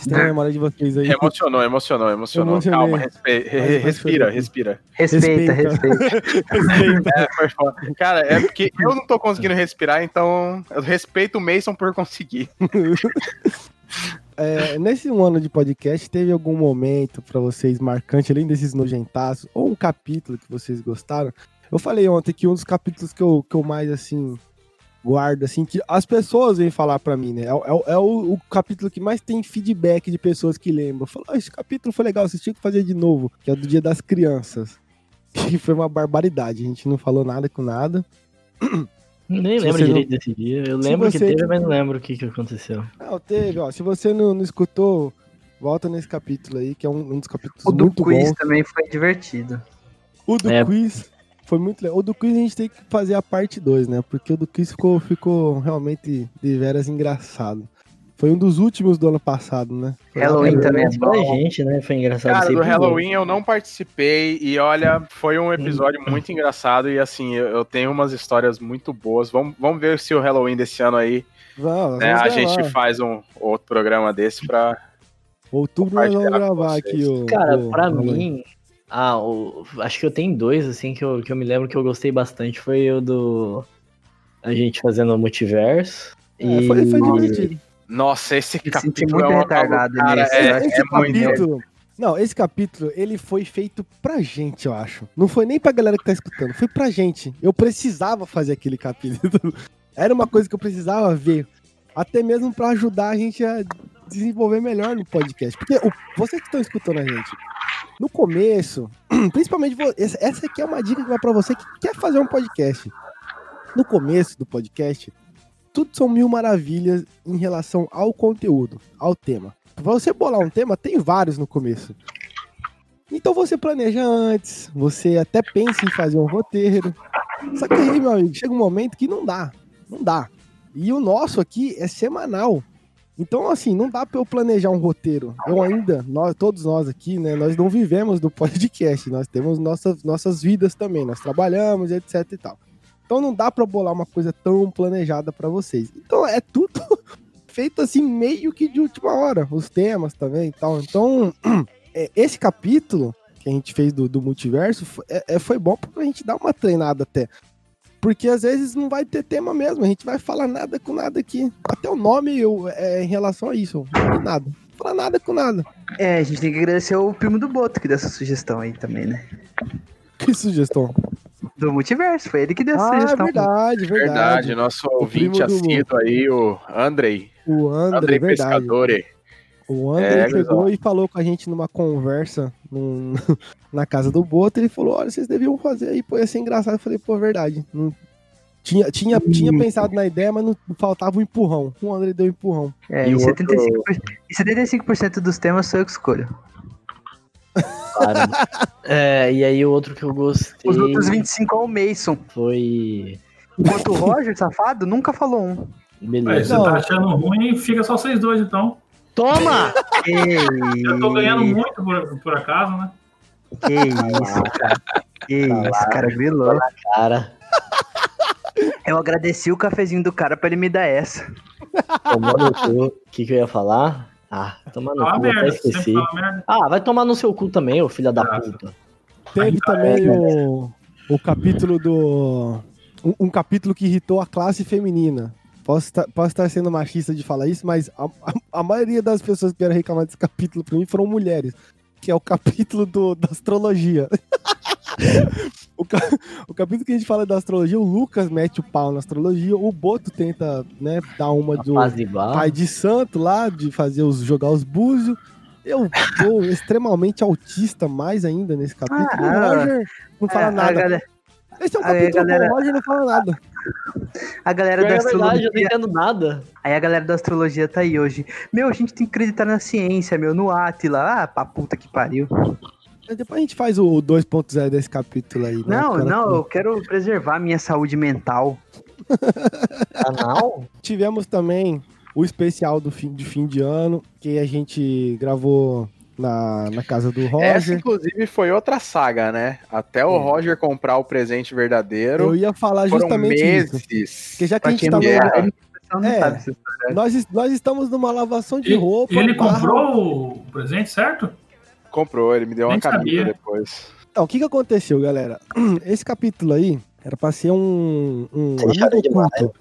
[SPEAKER 1] têm na memória de vocês aí.
[SPEAKER 4] Emocionou, emocionou, emocionou.
[SPEAKER 1] Emocionei.
[SPEAKER 4] Calma, respe- re- respira, respira.
[SPEAKER 3] Respeita,
[SPEAKER 1] Respeita.
[SPEAKER 3] respeita.
[SPEAKER 4] É, foi. Cara, é porque eu não tô conseguindo respirar, então eu respeito o Mason por conseguir.
[SPEAKER 1] É, nesse um ano de podcast, teve algum momento pra vocês marcante, além desses nojentaços, ou um capítulo que vocês gostaram? Eu falei ontem que um dos capítulos que eu, que eu mais, assim, guardo, assim, que as pessoas vêm falar pra mim, né? É, o- é o- é o, o capítulo que mais tem feedback de pessoas que lembram. Falam, ah, esse capítulo foi legal, vocês tinham que fazer de novo, que é o do Dia das Crianças. Que foi uma barbaridade, a gente não falou nada com nada.
[SPEAKER 2] Nem lembro
[SPEAKER 1] você não-
[SPEAKER 2] direito desse dia. Eu lembro
[SPEAKER 1] você-
[SPEAKER 2] que teve, mas não lembro o que, que aconteceu.
[SPEAKER 1] Não, teve, ó. Se você não, não escutou, volta nesse capítulo aí, que é um, um dos capítulos
[SPEAKER 3] O do
[SPEAKER 1] muito
[SPEAKER 3] quiz
[SPEAKER 1] bons.
[SPEAKER 3] também foi divertido.
[SPEAKER 1] O do
[SPEAKER 2] É.
[SPEAKER 1] quiz foi muito legal. O do quiz a gente tem que fazer a parte 2, né? Porque o do quiz ficou, ficou realmente de veras engraçado. Foi um dos últimos do ano passado, né? Foi
[SPEAKER 3] Halloween também é
[SPEAKER 2] pra gente, né? Foi engraçado.
[SPEAKER 4] Cara, do Halloween eu não participei e olha, foi um episódio muito engraçado e assim, eu, tenho umas histórias muito boas. Vamos, vamos ver se o Halloween desse ano aí,
[SPEAKER 1] Vamos,
[SPEAKER 4] né,
[SPEAKER 1] vamos
[SPEAKER 4] a gente faz um outro programa desse pra.
[SPEAKER 1] Outubro nós vamos gravar aqui o.
[SPEAKER 2] Cara,
[SPEAKER 1] o
[SPEAKER 2] pra
[SPEAKER 1] Halloween.
[SPEAKER 2] mim, ah, o- acho que eu tenho dois, assim, que eu, que eu me lembro que eu gostei bastante. Foi o do. A gente fazendo o multiverso.
[SPEAKER 1] É,
[SPEAKER 2] e...
[SPEAKER 1] foi, foi divertido.
[SPEAKER 4] Nossa, esse
[SPEAKER 3] Me senti
[SPEAKER 4] capítulo
[SPEAKER 3] muito
[SPEAKER 4] é
[SPEAKER 3] retardado
[SPEAKER 4] cara,
[SPEAKER 3] nesse,
[SPEAKER 4] é,
[SPEAKER 1] esse
[SPEAKER 4] é muito.
[SPEAKER 1] capítulo. Não, esse capítulo, ele foi feito pra gente, eu acho. Não foi nem pra galera que tá escutando, foi pra gente. Eu precisava fazer aquele capítulo. Era uma coisa que eu precisava ver. Até mesmo pra ajudar a gente a desenvolver melhor no podcast. Porque o- vocês que estão escutando a gente, no começo, principalmente essa aqui é uma dica que vai pra você que quer fazer um podcast. No começo do podcast, tudo são mil maravilhas em relação ao conteúdo, ao tema. Pra você bolar um tema, tem vários no começo. Então você planeja antes, você até pensa em fazer um roteiro. Só que aí, meu amigo, chega um momento que não dá. Não dá. E o nosso aqui é semanal. Então, assim, não dá pra eu planejar um roteiro. Eu ainda, nós, todos nós aqui, né, nós não vivemos do podcast. Nós temos nossas, nossas vidas também. Nós trabalhamos, etc e tal. Então não dá pra bolar uma coisa tão planejada pra vocês. Então é tudo feito assim meio que de última hora, os temas também e tal. Então, é, esse capítulo que a gente fez do, do multiverso foi, é- é- foi bom pra gente dar uma treinada até. Porque às vezes não vai ter tema mesmo, a gente vai falar nada com nada aqui. Até o nome eu, é em relação a isso, nada. Fala nada com nada.
[SPEAKER 3] É, a gente tem que agradecer o primo do Boto que deu essa sugestão aí também, né?
[SPEAKER 1] Que sugestão.
[SPEAKER 3] Do multiverso, foi ele que deu essa
[SPEAKER 1] Ah, é
[SPEAKER 3] sugestão.
[SPEAKER 1] verdade, verdade.
[SPEAKER 4] Verdade, nosso ouvinte
[SPEAKER 1] primo do-
[SPEAKER 4] assíduo aí, o Andrei.
[SPEAKER 1] O André,
[SPEAKER 4] Andrei
[SPEAKER 1] verdade.
[SPEAKER 4] Pescadore.
[SPEAKER 1] O André
[SPEAKER 4] É,
[SPEAKER 1] chegou
[SPEAKER 4] gurizada.
[SPEAKER 1] e falou com a gente numa conversa num- na casa do Boto. Ele falou: Olha, vocês deviam fazer aí, pô, ia ser engraçado. Eu falei: Pô, é verdade. Não- Tinha, tinha, tinha pensado na ideia, mas não faltava um empurrão. O André deu um empurrão.
[SPEAKER 3] É,
[SPEAKER 4] E
[SPEAKER 3] e
[SPEAKER 4] o
[SPEAKER 3] 75%, e 75% dos temas sou eu que escolho.
[SPEAKER 2] Claro. É, e aí o outro que eu gostei
[SPEAKER 3] Os outros 25 é o Mason.
[SPEAKER 2] foi.
[SPEAKER 3] Enquanto o Roger, safado, nunca falou um.
[SPEAKER 2] Beleza.
[SPEAKER 5] você
[SPEAKER 1] Não.
[SPEAKER 5] tá achando ruim, fica só vocês dois, então.
[SPEAKER 2] Toma!
[SPEAKER 5] Eu tô ganhando muito por, por acaso, né?
[SPEAKER 3] Que isso, cara. Que isso, cara, grilou.
[SPEAKER 2] Cara,
[SPEAKER 3] Eu agradeci o cafezinho do cara pra ele me dar essa.
[SPEAKER 2] cu. O que, que eu ia falar? Ah, tomar no
[SPEAKER 5] Fala
[SPEAKER 2] cu,
[SPEAKER 5] merda,
[SPEAKER 2] esqueci. Ah, vai tomar no seu cu também, ô filha da
[SPEAKER 5] Ah.
[SPEAKER 2] puta.
[SPEAKER 1] Teve também o, o capítulo do. Um, um capítulo que irritou a classe feminina. Posso estar, posso estar sendo machista de falar isso, mas a, a- a maioria das pessoas que vieram reclamar desse capítulo pra mim foram mulheres. Que é o capítulo do, da astrologia. o, ca- o capítulo que a gente fala da astrologia, o Lucas mete o pau na astrologia, o Boto tenta, né, dar uma do pai de santo lá, de fazer os jogar os búzios. Eu tô extremamente autista mais ainda nesse capítulo.
[SPEAKER 3] Ah,
[SPEAKER 1] o Roger não fala
[SPEAKER 3] É,
[SPEAKER 1] nada.
[SPEAKER 3] galera-
[SPEAKER 1] Esse é um capítulo
[SPEAKER 3] galera-
[SPEAKER 1] bom, o Roger não fala nada.
[SPEAKER 3] A galera
[SPEAKER 2] É
[SPEAKER 3] da
[SPEAKER 2] verdade, eu não
[SPEAKER 3] astrologia.
[SPEAKER 2] entendo nada.
[SPEAKER 3] Aí a galera da astrologia tá aí hoje. Meu, a gente tem que acreditar na ciência, meu, no Atila. Ah, pra puta que pariu.
[SPEAKER 1] Depois a gente faz o 2.0 desse capítulo aí. né?
[SPEAKER 3] Não,
[SPEAKER 1] Cara,
[SPEAKER 3] não, eu quero preservar a minha saúde mental.
[SPEAKER 2] Canal?
[SPEAKER 1] Tivemos também o especial do fim de fim de ano, que a gente gravou na, na casa do
[SPEAKER 4] Essa,
[SPEAKER 1] Roger.
[SPEAKER 4] inclusive, foi outra saga, né? Até o
[SPEAKER 1] É.
[SPEAKER 4] Roger comprar o presente verdadeiro,
[SPEAKER 1] Eu ia falar justamente isso. Porque já que a gente tá
[SPEAKER 3] não
[SPEAKER 1] no-
[SPEAKER 4] guerra.
[SPEAKER 3] sabe, o pessoal não
[SPEAKER 1] É.
[SPEAKER 3] essa história.
[SPEAKER 1] nós, nós estamos numa lavação de
[SPEAKER 5] E-
[SPEAKER 1] roupa.
[SPEAKER 5] Ele
[SPEAKER 1] barra-
[SPEAKER 5] comprou o presente, certo?
[SPEAKER 4] Comprou, ele me deu uma
[SPEAKER 5] Nem
[SPEAKER 4] camisa
[SPEAKER 5] sabia.
[SPEAKER 4] depois.
[SPEAKER 1] Então, o que que aconteceu, galera? Esse capítulo aí era pra ser um, um amigo oculto.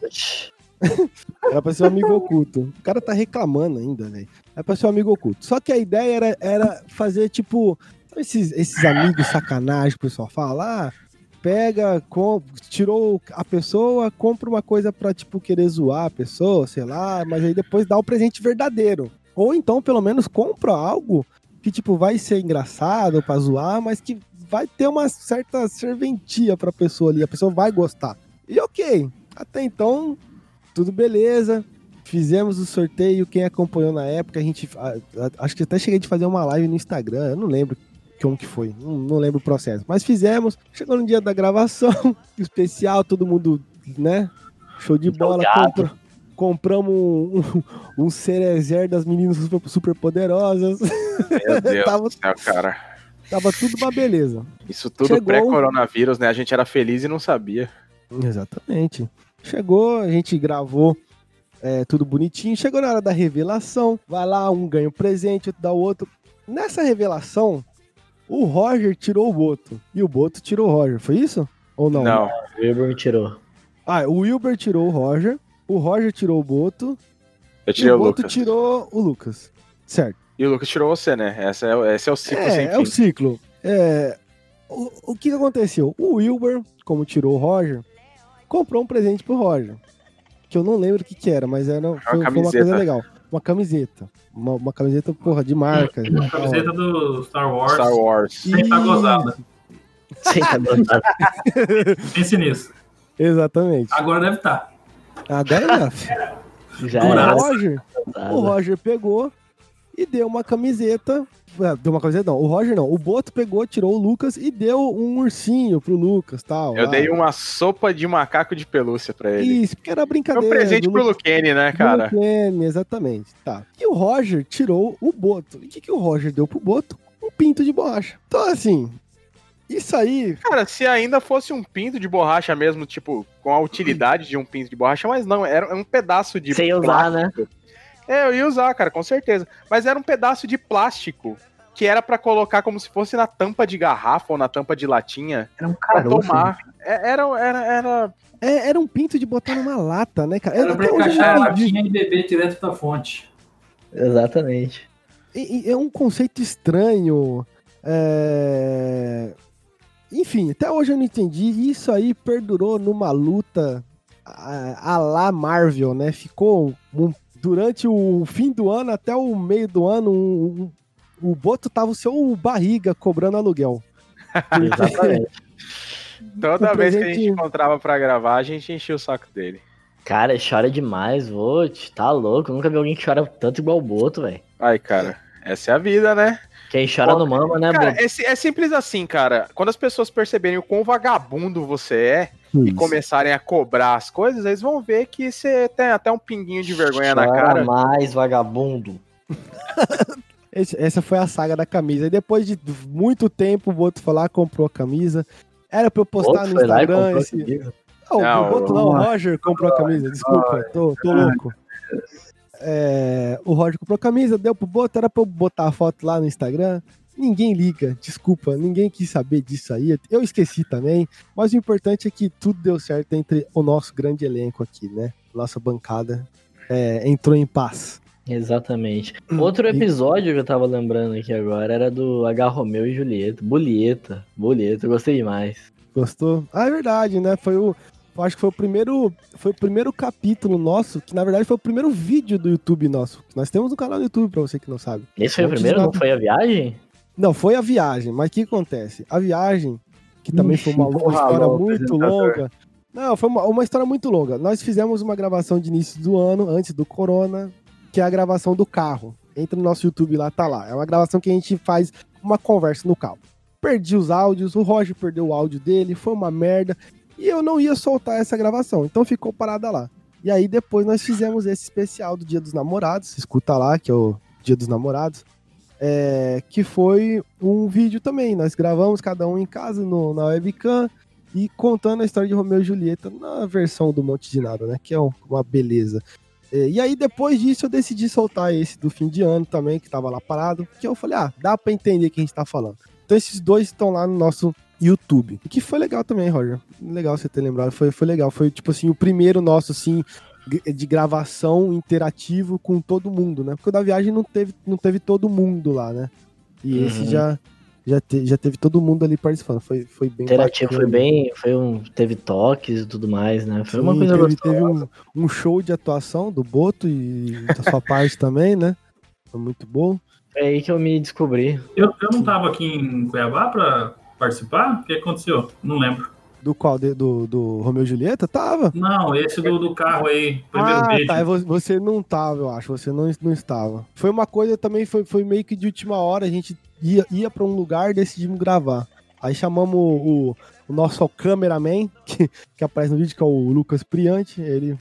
[SPEAKER 1] Era pra ser um amigo oculto. O cara tá reclamando ainda, velho. Era pra ser um amigo oculto. Só que a ideia era, era fazer, tipo, esses, esses amigos sacanagem que o pessoal fala? Ah, pega, com, tirou a pessoa, compra uma coisa pra, tipo, querer zoar a pessoa, sei lá, mas aí depois dá o presente verdadeiro. Ou então, pelo menos, compra algo que, tipo, vai ser engraçado pra zoar, mas que vai ter uma certa serventia pra pessoa ali. A pessoa vai gostar. E ok, até então, tudo beleza. Fizemos o sorteio, quem acompanhou na época, a gente. a- a- acho que até cheguei de fazer uma live no Instagram, eu não lembro como que foi, não, não lembro o processo. Mas fizemos, chegou no dia da gravação, especial, todo mundo, né? Show de bola,
[SPEAKER 2] Jogado.
[SPEAKER 1] compra- compramos um, um, um cerezer das meninas super, super poderosas.
[SPEAKER 4] Meu Deus
[SPEAKER 1] Tava-
[SPEAKER 4] do céu, cara.
[SPEAKER 1] Tava tudo uma beleza.
[SPEAKER 4] Isso tudo
[SPEAKER 1] Chegou-
[SPEAKER 4] pré-coronavírus, né? A gente era feliz e não sabia.
[SPEAKER 1] Exatamente. Chegou, a gente gravou é, tudo bonitinho. Chegou na hora da revelação. Vai lá, um ganha um presente, outro dá o outro. Nessa revelação, o Roger tirou o Boto. E o Boto tirou o Roger. Foi isso? Ou não?
[SPEAKER 4] Não.
[SPEAKER 2] O Wilbur me tirou.
[SPEAKER 1] Ah, o Wilber tirou o Roger. O Roger tirou o Boto.
[SPEAKER 4] Eu
[SPEAKER 1] E
[SPEAKER 4] tirei
[SPEAKER 1] o
[SPEAKER 4] o
[SPEAKER 1] Boto
[SPEAKER 4] Lucas.
[SPEAKER 1] tirou o Lucas. Certo.
[SPEAKER 4] E o Lucas tirou você, né? Essa é, o- esse é o ciclo sem
[SPEAKER 1] É, é o
[SPEAKER 4] fim.
[SPEAKER 1] ciclo. É, o, o que que aconteceu? O Wilber, como tirou o Roger, comprou um presente pro Roger. Que eu não lembro o que que era, mas era, foi, foi uma
[SPEAKER 4] camiseta.
[SPEAKER 1] coisa legal. Uma camiseta. Uma, uma camiseta, porra, de marca.
[SPEAKER 5] A camiseta do Star Wars.
[SPEAKER 4] Star Wars.
[SPEAKER 5] Sem tá gozada.
[SPEAKER 2] Sem tá gostado.
[SPEAKER 5] Pense nisso.
[SPEAKER 1] Exatamente.
[SPEAKER 5] Agora deve estar.
[SPEAKER 1] Agora não.
[SPEAKER 2] Já
[SPEAKER 1] O. Roger, o
[SPEAKER 2] gostado.
[SPEAKER 1] Roger pegou e deu uma camiseta. É, Deu uma camiseta, não. O Roger não. O Boto pegou, tirou o Lucas e deu um ursinho pro Lucas tal.
[SPEAKER 4] Eu
[SPEAKER 1] lá.
[SPEAKER 4] dei uma sopa de macaco de pelúcia pra ele.
[SPEAKER 1] Isso, porque era
[SPEAKER 4] Foi
[SPEAKER 1] brincadeira.
[SPEAKER 4] um presente pro. Luquene, né, cara?
[SPEAKER 1] Luquene, exatamente. Tá. E o Roger tirou o Boto. E o que, que o Roger deu pro Boto? Um pinto de borracha. Então, assim, isso aí.
[SPEAKER 4] Cara, se ainda fosse um pinto de borracha mesmo, tipo, com a utilidade de um pinto de borracha, mas não, era um pedaço de
[SPEAKER 2] Sem usar, né?
[SPEAKER 4] É, eu ia usar, cara, com certeza. Mas era um pedaço de plástico que era pra colocar como se fosse na tampa de garrafa ou na tampa de latinha
[SPEAKER 3] Era um
[SPEAKER 4] pra
[SPEAKER 3] caroço.
[SPEAKER 4] tomar. É, Era, era, era.
[SPEAKER 1] É, era um pinto de botar numa lata, né, cara?
[SPEAKER 5] Era pra
[SPEAKER 1] hoje eu
[SPEAKER 5] encaixar a latinha e beber direto da fonte.
[SPEAKER 2] Exatamente.
[SPEAKER 1] e- e é um conceito estranho. é, Enfim, até hoje eu não entendi. E Isso aí perdurou numa luta a, a lá Marvel, né? Ficou um- durante o fim do ano até o meio do ano. um- um- o Boto tava o seu barriga cobrando aluguel.
[SPEAKER 2] Exatamente.
[SPEAKER 4] Toda vez que a gente encontrava pra gravar, a gente enchia o saco dele.
[SPEAKER 2] Cara, chora demais, vô. Tá louco. Nunca vi alguém que chora tanto igual o Boto, velho.
[SPEAKER 4] Ai, cara, essa é a vida, né?
[SPEAKER 2] Quem chora
[SPEAKER 4] Pô,
[SPEAKER 2] não mama, né,
[SPEAKER 4] Cara,
[SPEAKER 2] Boto?
[SPEAKER 4] é, é simples assim, cara. Quando as pessoas perceberem o quão vagabundo você é e começarem a cobrar as coisas, eles vão ver que você tem até um pinguinho de vergonha na
[SPEAKER 2] Chora
[SPEAKER 4] cara.
[SPEAKER 2] mais, vagabundo.
[SPEAKER 1] Essa foi a saga da camisa. E depois de muito tempo, o Boto foi lá, comprou a camisa. Era pra eu postar
[SPEAKER 2] Boto
[SPEAKER 1] no Instagram. esse-. Não,
[SPEAKER 4] Não,
[SPEAKER 1] o Boto não, o Roger comprou a camisa, desculpa, tô, tô louco. É, o Roger comprou a camisa, deu pro Boto, era pra eu botar a foto lá no Instagram. Ninguém liga, desculpa, ninguém quis saber disso aí. Eu esqueci também, mas o importante é que tudo deu certo entre o nosso grande elenco aqui, né? Nossa bancada é, entrou em paz.
[SPEAKER 2] Exatamente.
[SPEAKER 1] Hum,
[SPEAKER 2] Outro episódio que eu tava lembrando aqui agora era do H. Romeu e Julieta. Bulieta. Bulieta, eu gostei demais.
[SPEAKER 1] Gostou? Ah, é verdade, né? Foi o. eu Acho que foi o primeiro. Foi o primeiro capítulo nosso, que na verdade foi o primeiro vídeo do YouTube nosso. Nós temos um canal no YouTube, pra você que não sabe.
[SPEAKER 2] Esse foi o primeiro? Não foi a viagem?
[SPEAKER 1] Não, foi a viagem, mas o que acontece? A viagem, que também foi uma, uma história muito longa. Não, foi uma, uma história muito longa. Nós fizemos uma gravação de início do ano, antes do Corona, que é a gravação do carro. Entra no nosso YouTube lá, tá lá. É uma gravação que a gente faz uma conversa no carro. Perdi os áudios, o Roger perdeu o áudio dele, foi uma merda. E eu não ia soltar essa gravação, então ficou parada lá. E aí depois nós fizemos esse especial do Dia dos Namorados, escuta lá, que é o Dia dos Namorados é, que foi um vídeo também. Nós gravamos cada um em casa no- na webcam e contando a história de Romeu e Julieta na versão do Monte de Nada, né? Que é um- uma beleza. É, e aí, depois disso, eu decidi soltar esse do fim de ano também, que tava lá parado, que eu falei, ah, dá pra entender o que a gente tá falando. Então, esses dois estão lá no nosso YouTube. Que foi legal também, Roger. Legal você ter lembrado. Foi, foi legal. Foi, tipo assim, o primeiro nosso, assim, de gravação interativo com todo mundo, né? Porque o da viagem não teve, não teve todo mundo lá, né? E
[SPEAKER 2] Uhum.
[SPEAKER 1] esse já, já, te- já teve todo mundo ali participando. Foi, foi bem
[SPEAKER 2] Interativo foi
[SPEAKER 1] bacana.
[SPEAKER 2] bem. Foi um, teve toques e tudo mais, né? Foi uma
[SPEAKER 1] Sim,
[SPEAKER 2] coisa
[SPEAKER 1] teve, teve um, um show de atuação do Boto e da sua parte também, né? Foi muito bom.
[SPEAKER 2] Foi aí que eu me descobri.
[SPEAKER 5] Eu, eu não tava aqui em Cuiabá pra participar? O que aconteceu? Não lembro.
[SPEAKER 1] Do qual? De- Do, do Romeu e Julieta? Tava.
[SPEAKER 5] Não, esse do, do carro aí, primeiro
[SPEAKER 1] ah,
[SPEAKER 5] vídeo.
[SPEAKER 1] tá. vo- Você não tava, eu acho. Você não, não estava. Foi uma coisa também, foi, foi meio que de última hora. A gente ia, ia pra um lugar e decidimos gravar. Aí chamamos o, o nosso cameraman, que, que aparece no vídeo, que é o Lucas Priante. Ele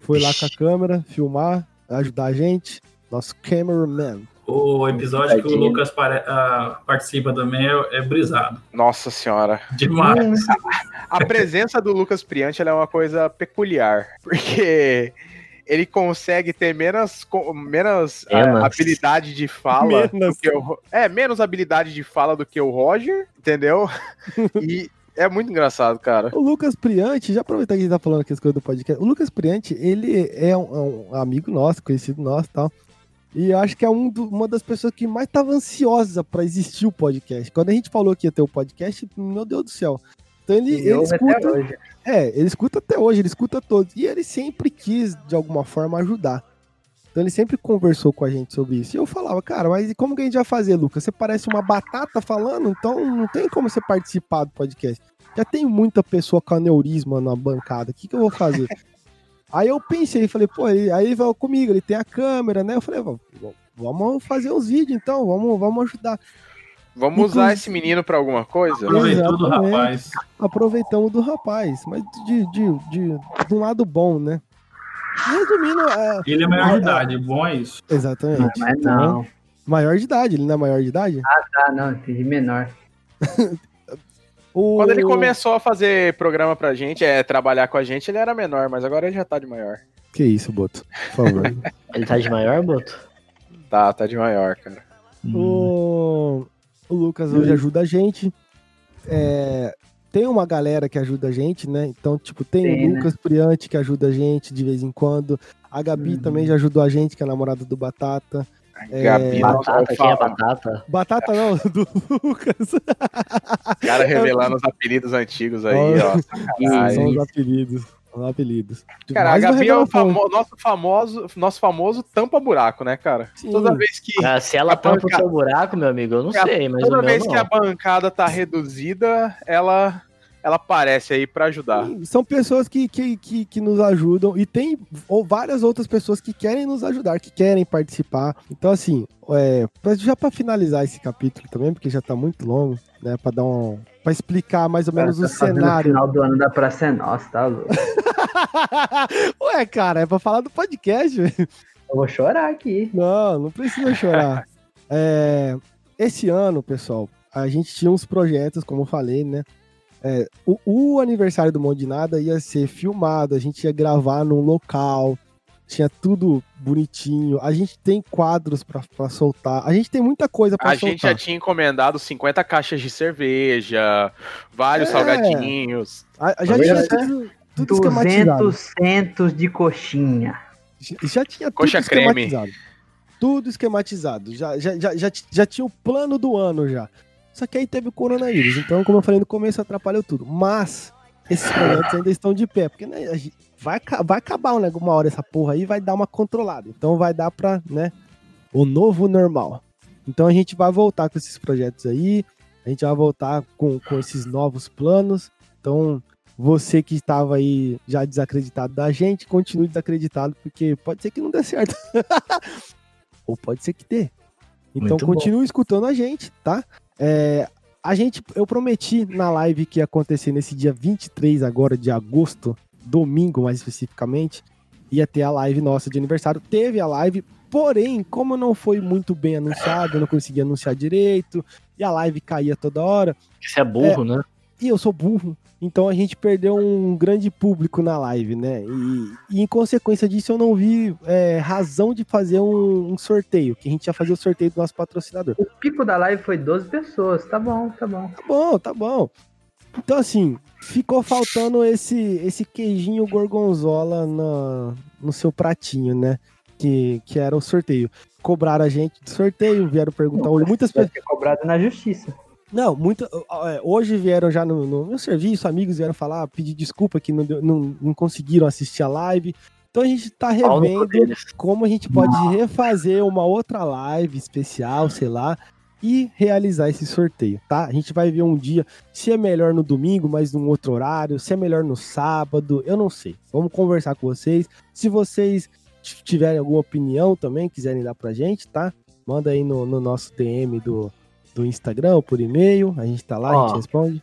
[SPEAKER 1] foi lá com a câmera, filmar, ajudar a gente. Nosso cameraman.
[SPEAKER 5] O episódio que o. Lucas pare- ah, participa também é, é brisado.
[SPEAKER 4] Nossa senhora.
[SPEAKER 5] Demais.
[SPEAKER 4] A presença do Lucas Priante ela é uma coisa peculiar, porque ele consegue ter menos, ah,
[SPEAKER 2] Menos.
[SPEAKER 4] habilidade de fala
[SPEAKER 1] Menos.
[SPEAKER 4] do que o é menos habilidade de fala do que o Roger, entendeu? E é muito engraçado, cara.
[SPEAKER 1] O Lucas Priante, já aproveitar que a gente tá falando aqui as coisas do podcast, o Lucas Priante, ele é um, é um amigo nosso, conhecido nosso e tal. E eu acho que é um do- uma das pessoas que mais tava ansiosa pra existir o podcast. Quando a gente falou que ia ter o podcast, meu Deus do céu. Então ele, ele escuta.
[SPEAKER 3] hoje.
[SPEAKER 1] É, ele escuta até hoje, ele escuta todos. E ele sempre quis, de alguma forma, ajudar. Então ele sempre conversou com a gente sobre isso. E eu falava, cara, mas e como que a gente vai fazer, Lucas? Você parece uma batata falando, então não tem como você participar do podcast. Já tem muita pessoa com aneurisma na bancada, o que, que eu vou fazer? aí eu pensei, falei, pô, ele, aí ele vai comigo, ele tem a câmera, né? Eu falei, "Vamos- fazer uns vídeos então, vamos, vamos ajudar.
[SPEAKER 4] Vamos usar
[SPEAKER 1] Inclusive-
[SPEAKER 4] esse menino pra alguma coisa?
[SPEAKER 5] Aproveitou do rapaz.
[SPEAKER 1] aproveitamos do rapaz, mas de, de, de, de um lado bom, né? Resumindo, é,
[SPEAKER 5] Ele é maior de idade, bom é isso.
[SPEAKER 1] exatamente.
[SPEAKER 3] Mas
[SPEAKER 1] Então,
[SPEAKER 3] não.
[SPEAKER 1] Maior de idade, ele não é maior de idade?
[SPEAKER 3] Ah, não, entendi menor.
[SPEAKER 1] O...
[SPEAKER 4] Quando ele começou a fazer programa pra gente, é trabalhar com a gente, ele era menor, mas agora ele já tá de maior.
[SPEAKER 1] Que isso, Boto, por favor.
[SPEAKER 2] Ele tá de maior, Boto?
[SPEAKER 4] Tá, tá de maior, cara.
[SPEAKER 1] o... o Lucas hoje ajuda a gente. É, Tem uma galera que ajuda a gente, né? Então, tipo, tem,
[SPEAKER 3] Tem,
[SPEAKER 1] o
[SPEAKER 3] né?
[SPEAKER 1] Lucas Priante que ajuda a gente de vez em quando. A Gabi
[SPEAKER 3] Uhum.
[SPEAKER 1] também já ajudou a gente, que é a namorada do Batata.
[SPEAKER 4] Gabi, não
[SPEAKER 2] Batata, quem é batata?
[SPEAKER 1] Batata não, do Lucas.
[SPEAKER 4] cara revelando os apelidos antigos aí, ó.
[SPEAKER 1] São os apelidos. Os apelidos.
[SPEAKER 4] Cara, a
[SPEAKER 1] Mais uma
[SPEAKER 4] Gabi é o famo- nosso, famoso, nosso famoso tampa-buraco, né, cara?
[SPEAKER 1] Sim.
[SPEAKER 4] Toda vez que.
[SPEAKER 2] Ah, se ela
[SPEAKER 4] A
[SPEAKER 2] tampa o seu buraco, meu amigo, eu não
[SPEAKER 4] Cara,
[SPEAKER 2] sei, mas
[SPEAKER 4] Toda vez
[SPEAKER 2] não.
[SPEAKER 4] que a bancada tá reduzida, ela, ela aparece aí pra ajudar.
[SPEAKER 1] Sim, São pessoas que, que, que, que nos ajudam e tem ou várias outras pessoas que querem nos ajudar, que querem participar. Então, assim, é, pra- já para finalizar esse capítulo também, porque já tá muito longo, né? Pra dar um. Pra explicar mais ou menos
[SPEAKER 3] Cara,
[SPEAKER 1] o
[SPEAKER 3] tá
[SPEAKER 1] cenário.
[SPEAKER 3] final do ano da Praça é Nossa, tá louco.
[SPEAKER 1] Ué, cara, é pra falar do podcast. velho.
[SPEAKER 3] Eu vou chorar aqui.
[SPEAKER 1] Não, não precisa chorar. É, esse ano, pessoal, a gente tinha uns projetos, como eu falei, né? É, o, o aniversário do Monte de Nada ia ser filmado, a gente ia gravar num local, tinha tudo bonitinho. A gente tem quadros pra, pra soltar, a gente tem muita coisa pra
[SPEAKER 4] A
[SPEAKER 1] soltar.
[SPEAKER 4] gente já tinha encomendado 50 caixas de cerveja, vários
[SPEAKER 1] É.
[SPEAKER 4] salgadinhos.
[SPEAKER 1] A- a- já tinha tudo, tudo esquematizado.
[SPEAKER 3] 200 centos de coxinha.
[SPEAKER 1] Já tinha tudo
[SPEAKER 4] Coxa creme.
[SPEAKER 1] esquematizado. Tudo esquematizado. Já, já, já, já, já tinha o plano do ano já. Só que aí teve o coronavírus. Então, como eu falei no começo, atrapalhou tudo. Mas esses projetos ainda estão de pé. Porque né, vai, vai acabar né, uma hora essa porra aí vai dar uma controlada. Então vai dar pra, né? O novo normal. Então a gente vai voltar com esses projetos aí. A gente vai voltar com, com esses novos planos. Então, você que estava aí já desacreditado da gente, continue desacreditado, porque pode ser que não dê certo. Ou pode ser que dê. Então
[SPEAKER 2] Muito bom.
[SPEAKER 1] continue escutando a gente, tá? É, a gente, eu prometi na live que ia acontecer nesse dia 23 agora de agosto, domingo mais especificamente, ia ter a live nossa de aniversário. Teve a live, porém, como não foi muito bem anunciado, eu não consegui anunciar direito, e a live caía toda hora,
[SPEAKER 2] Você é burro, né?
[SPEAKER 1] e eu sou burro. Então a gente perdeu um grande público na live, né? E, e em consequência disso eu não vi é, razão de fazer um, um sorteio, que a gente ia fazer o sorteio do nosso patrocinador.
[SPEAKER 3] O pico da live foi 12 pessoas. Tá bom, tá bom.
[SPEAKER 1] Tá bom, tá bom. Então assim, ficou faltando esse, esse queijinho gorgonzola na, no seu pratinho, né? Que, que era o sorteio. Cobraram a gente do sorteio, vieram perguntar. Muitas
[SPEAKER 3] Vai
[SPEAKER 1] pessoas.
[SPEAKER 3] cobrado na justiça.
[SPEAKER 1] Não, muita, é, hoje vieram já no, no meu serviço, amigos vieram falar, pedir desculpa que não, não, não conseguiram assistir a live. Então a gente tá
[SPEAKER 2] cu
[SPEAKER 1] revendo
[SPEAKER 2] deles.
[SPEAKER 1] como a gente pode refazer uma outra live especial, sei lá, e realizar esse sorteio, tá? A gente vai ver um dia se é melhor no domingo, mas num outro horário, se é melhor no sábado, eu não sei. Vamos conversar com vocês. Se vocês tiverem alguma opinião também, quiserem dar pra gente, tá? Manda aí no, no nosso DM do, do Instagram ou por e-mail, a gente tá lá, a
[SPEAKER 2] Ó.
[SPEAKER 1] gente responde.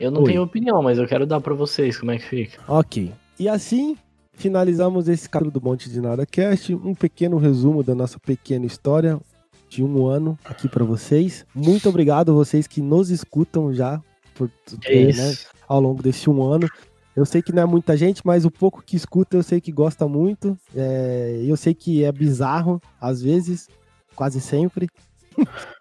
[SPEAKER 2] Eu não
[SPEAKER 1] Oi.
[SPEAKER 2] tenho opinião, mas eu quero dar pra vocês como é que fica.
[SPEAKER 1] Ok. E assim, finalizamos esse capítulo do Monte de Nada Cast, um pequeno resumo da nossa pequena história de um ano aqui pra vocês. Muito obrigado a vocês que nos escutam já por,
[SPEAKER 2] É
[SPEAKER 1] né, ao longo desse um ano. Eu sei que não é muita gente, mas o pouco que escuta eu sei que gosta muito. É, eu sei que é bizarro, às vezes, quase sempre.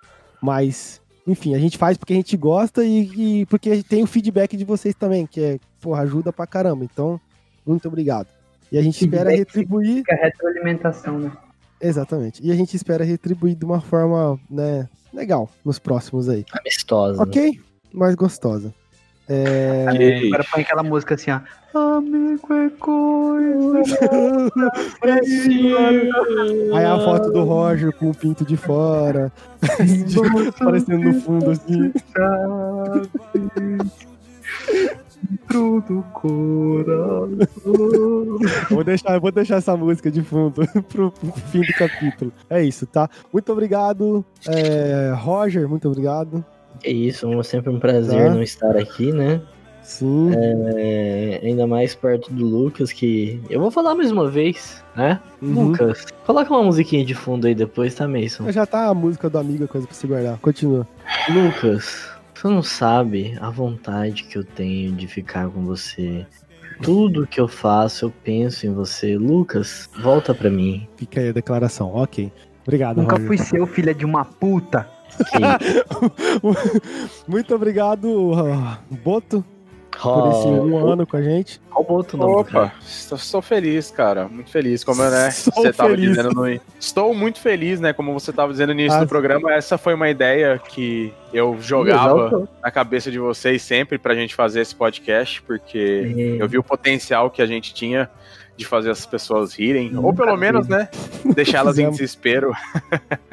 [SPEAKER 1] mas, enfim, a gente faz porque a gente gosta e, e porque tem o feedback de vocês também, que é, porra, ajuda pra caramba. Então, muito obrigado. E a gente espera retribuir.
[SPEAKER 3] Fica retroalimentação, né?
[SPEAKER 1] Exatamente. E a gente espera retribuir de uma forma, né, legal nos próximos aí.
[SPEAKER 2] Amistosa.
[SPEAKER 1] Ok? Mais gostosa. É...
[SPEAKER 3] Agora põe aquela música assim, ó. Amigo é coisa.
[SPEAKER 1] Aí a foto do Roger com o pinto de fora, aparecendo no fundo assim.
[SPEAKER 3] Dentro do coração.
[SPEAKER 1] Vou deixar, vou deixar essa música de fundo pro, pro fim do capítulo. É isso, tá? Muito obrigado, é, Roger, muito obrigado.
[SPEAKER 2] É isso, é sempre um prazer
[SPEAKER 1] Tá.
[SPEAKER 2] não estar aqui, né?
[SPEAKER 1] Sim,
[SPEAKER 2] É, ainda mais perto do Lucas, que. Eu vou falar mais uma vez, né?
[SPEAKER 1] uhum.
[SPEAKER 2] Lucas, coloca uma musiquinha de fundo aí depois, tá, Mason?
[SPEAKER 1] já tá a música do amigo, coisa pra se guardar. Continua.
[SPEAKER 2] Lucas, você não sabe a vontade que eu tenho de ficar com você. Tudo que eu faço, eu penso em você. Lucas, volta pra mim.
[SPEAKER 1] Fica aí a declaração, ok. Obrigado,
[SPEAKER 3] Nunca
[SPEAKER 1] Roger.
[SPEAKER 3] fui seu, filha de uma puta.
[SPEAKER 1] Muito obrigado, Boto. por esse um
[SPEAKER 2] Oh,
[SPEAKER 1] ano com a gente.
[SPEAKER 2] Nome. do cara.
[SPEAKER 4] Opa, estou, feliz, cara. Muito feliz. Como né,
[SPEAKER 1] Sou
[SPEAKER 4] você estava
[SPEAKER 1] feliz.
[SPEAKER 4] dizendo no. Estou muito feliz, né? Como você estava dizendo no início
[SPEAKER 1] Ah,
[SPEAKER 4] do programa, essa foi uma ideia que eu jogava na cabeça de vocês sempre pra gente fazer esse podcast, porque eu vi o potencial que a gente tinha de fazer as pessoas rirem, ou pelo menos, né, deixar elas em desespero.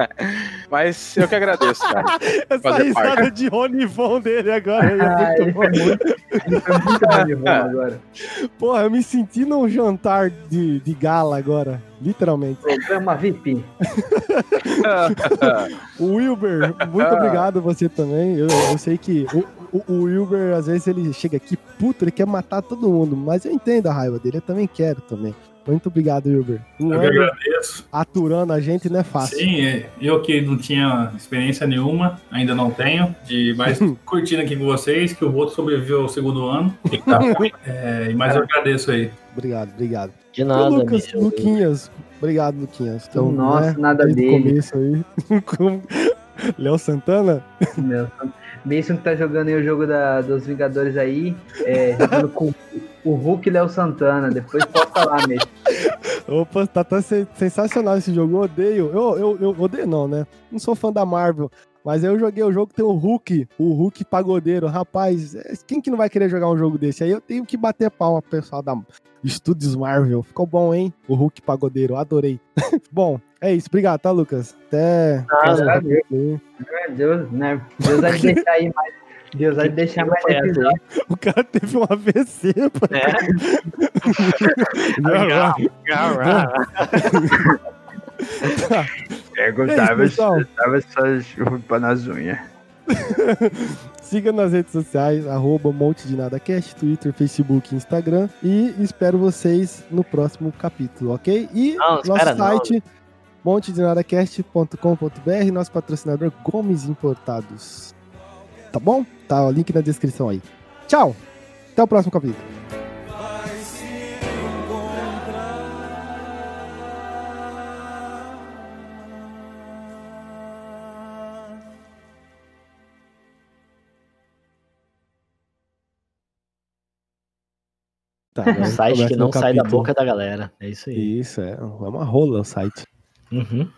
[SPEAKER 4] Mas eu que agradeço, cara.
[SPEAKER 1] Essa
[SPEAKER 4] Fazer
[SPEAKER 1] risada
[SPEAKER 4] parte.
[SPEAKER 1] de Ronivon dele agora
[SPEAKER 3] Ah,
[SPEAKER 1] é muito bom.
[SPEAKER 3] muito, ele foi muito Ronivon agora.
[SPEAKER 1] Porra, eu me senti num jantar de, de gala agora. Literalmente.
[SPEAKER 3] Programa VIP.
[SPEAKER 1] O Wilber, muito obrigado você também. Eu, eu sei que o, o, Wilber, às vezes, ele chega aqui puto, ele quer matar todo mundo. Mas eu entendo a raiva dele, eu também quero também. Muito obrigado, Wilber. Um
[SPEAKER 5] Eu que agradeço.
[SPEAKER 1] aturando a gente não é fácil.
[SPEAKER 5] Sim, é, eu que não tinha experiência nenhuma, ainda não tenho, de mais curtindo aqui com vocês, que o outro sobreviveu ao segundo ano. E tá, é, mas eu agradeço aí.
[SPEAKER 1] Obrigado, obrigado.
[SPEAKER 2] De
[SPEAKER 1] E o
[SPEAKER 2] nada,
[SPEAKER 1] Lucas,
[SPEAKER 2] meu.
[SPEAKER 1] Luquinhas. Obrigado, Luquinhas. Então,
[SPEAKER 3] Nossa,
[SPEAKER 1] né,
[SPEAKER 3] nada dele.
[SPEAKER 1] começo aí. Com- Léo Santana?
[SPEAKER 3] Mason que tá jogando aí o jogo da, dos Vingadores aí, é, jogando com o Hulk e Léo Santana. Depois posta lá, Mason.
[SPEAKER 1] Opa, tá, sen- sensacional esse jogo. Eu odeio. Eu, eu, eu odeio, não, né? Não sou fã da Marvel. Mas eu joguei o jogo tem o Hulk, o Hulk pagodeiro. Rapaz, é, quem que não vai querer jogar um jogo desse? Aí eu tenho que bater palma pro pessoal da Estúdios Marvel. Ficou bom, hein? O Hulk pagodeiro, adorei. bom, é isso. Obrigado, tá, Lucas? Até. próximo
[SPEAKER 3] valeu.
[SPEAKER 1] capítulo.
[SPEAKER 3] Meu Deus, né? Deus vai deixar aí mais. Deus vai deixar mais episódio.
[SPEAKER 1] O cara teve um AVC, pô.
[SPEAKER 3] Perguntava,
[SPEAKER 1] É isso, pessoal.
[SPEAKER 3] tava só roupa nas unhas.
[SPEAKER 1] Siga nas redes sociais, arroba Monte de Nada Cast, Twitter, Facebook, Instagram. E espero vocês no próximo capítulo, ok? E
[SPEAKER 2] Não,
[SPEAKER 1] nosso site, montedenadacast.com.br, nosso patrocinador Gomes Importados. Tá bom? Tá o link na descrição aí. Tchau! Até o próximo capítulo. Tá,
[SPEAKER 2] Um site que não sai da
[SPEAKER 1] capítulo.
[SPEAKER 2] boca da galera. É isso aí.
[SPEAKER 1] Isso, é, é uma rola o site.
[SPEAKER 2] Uhum.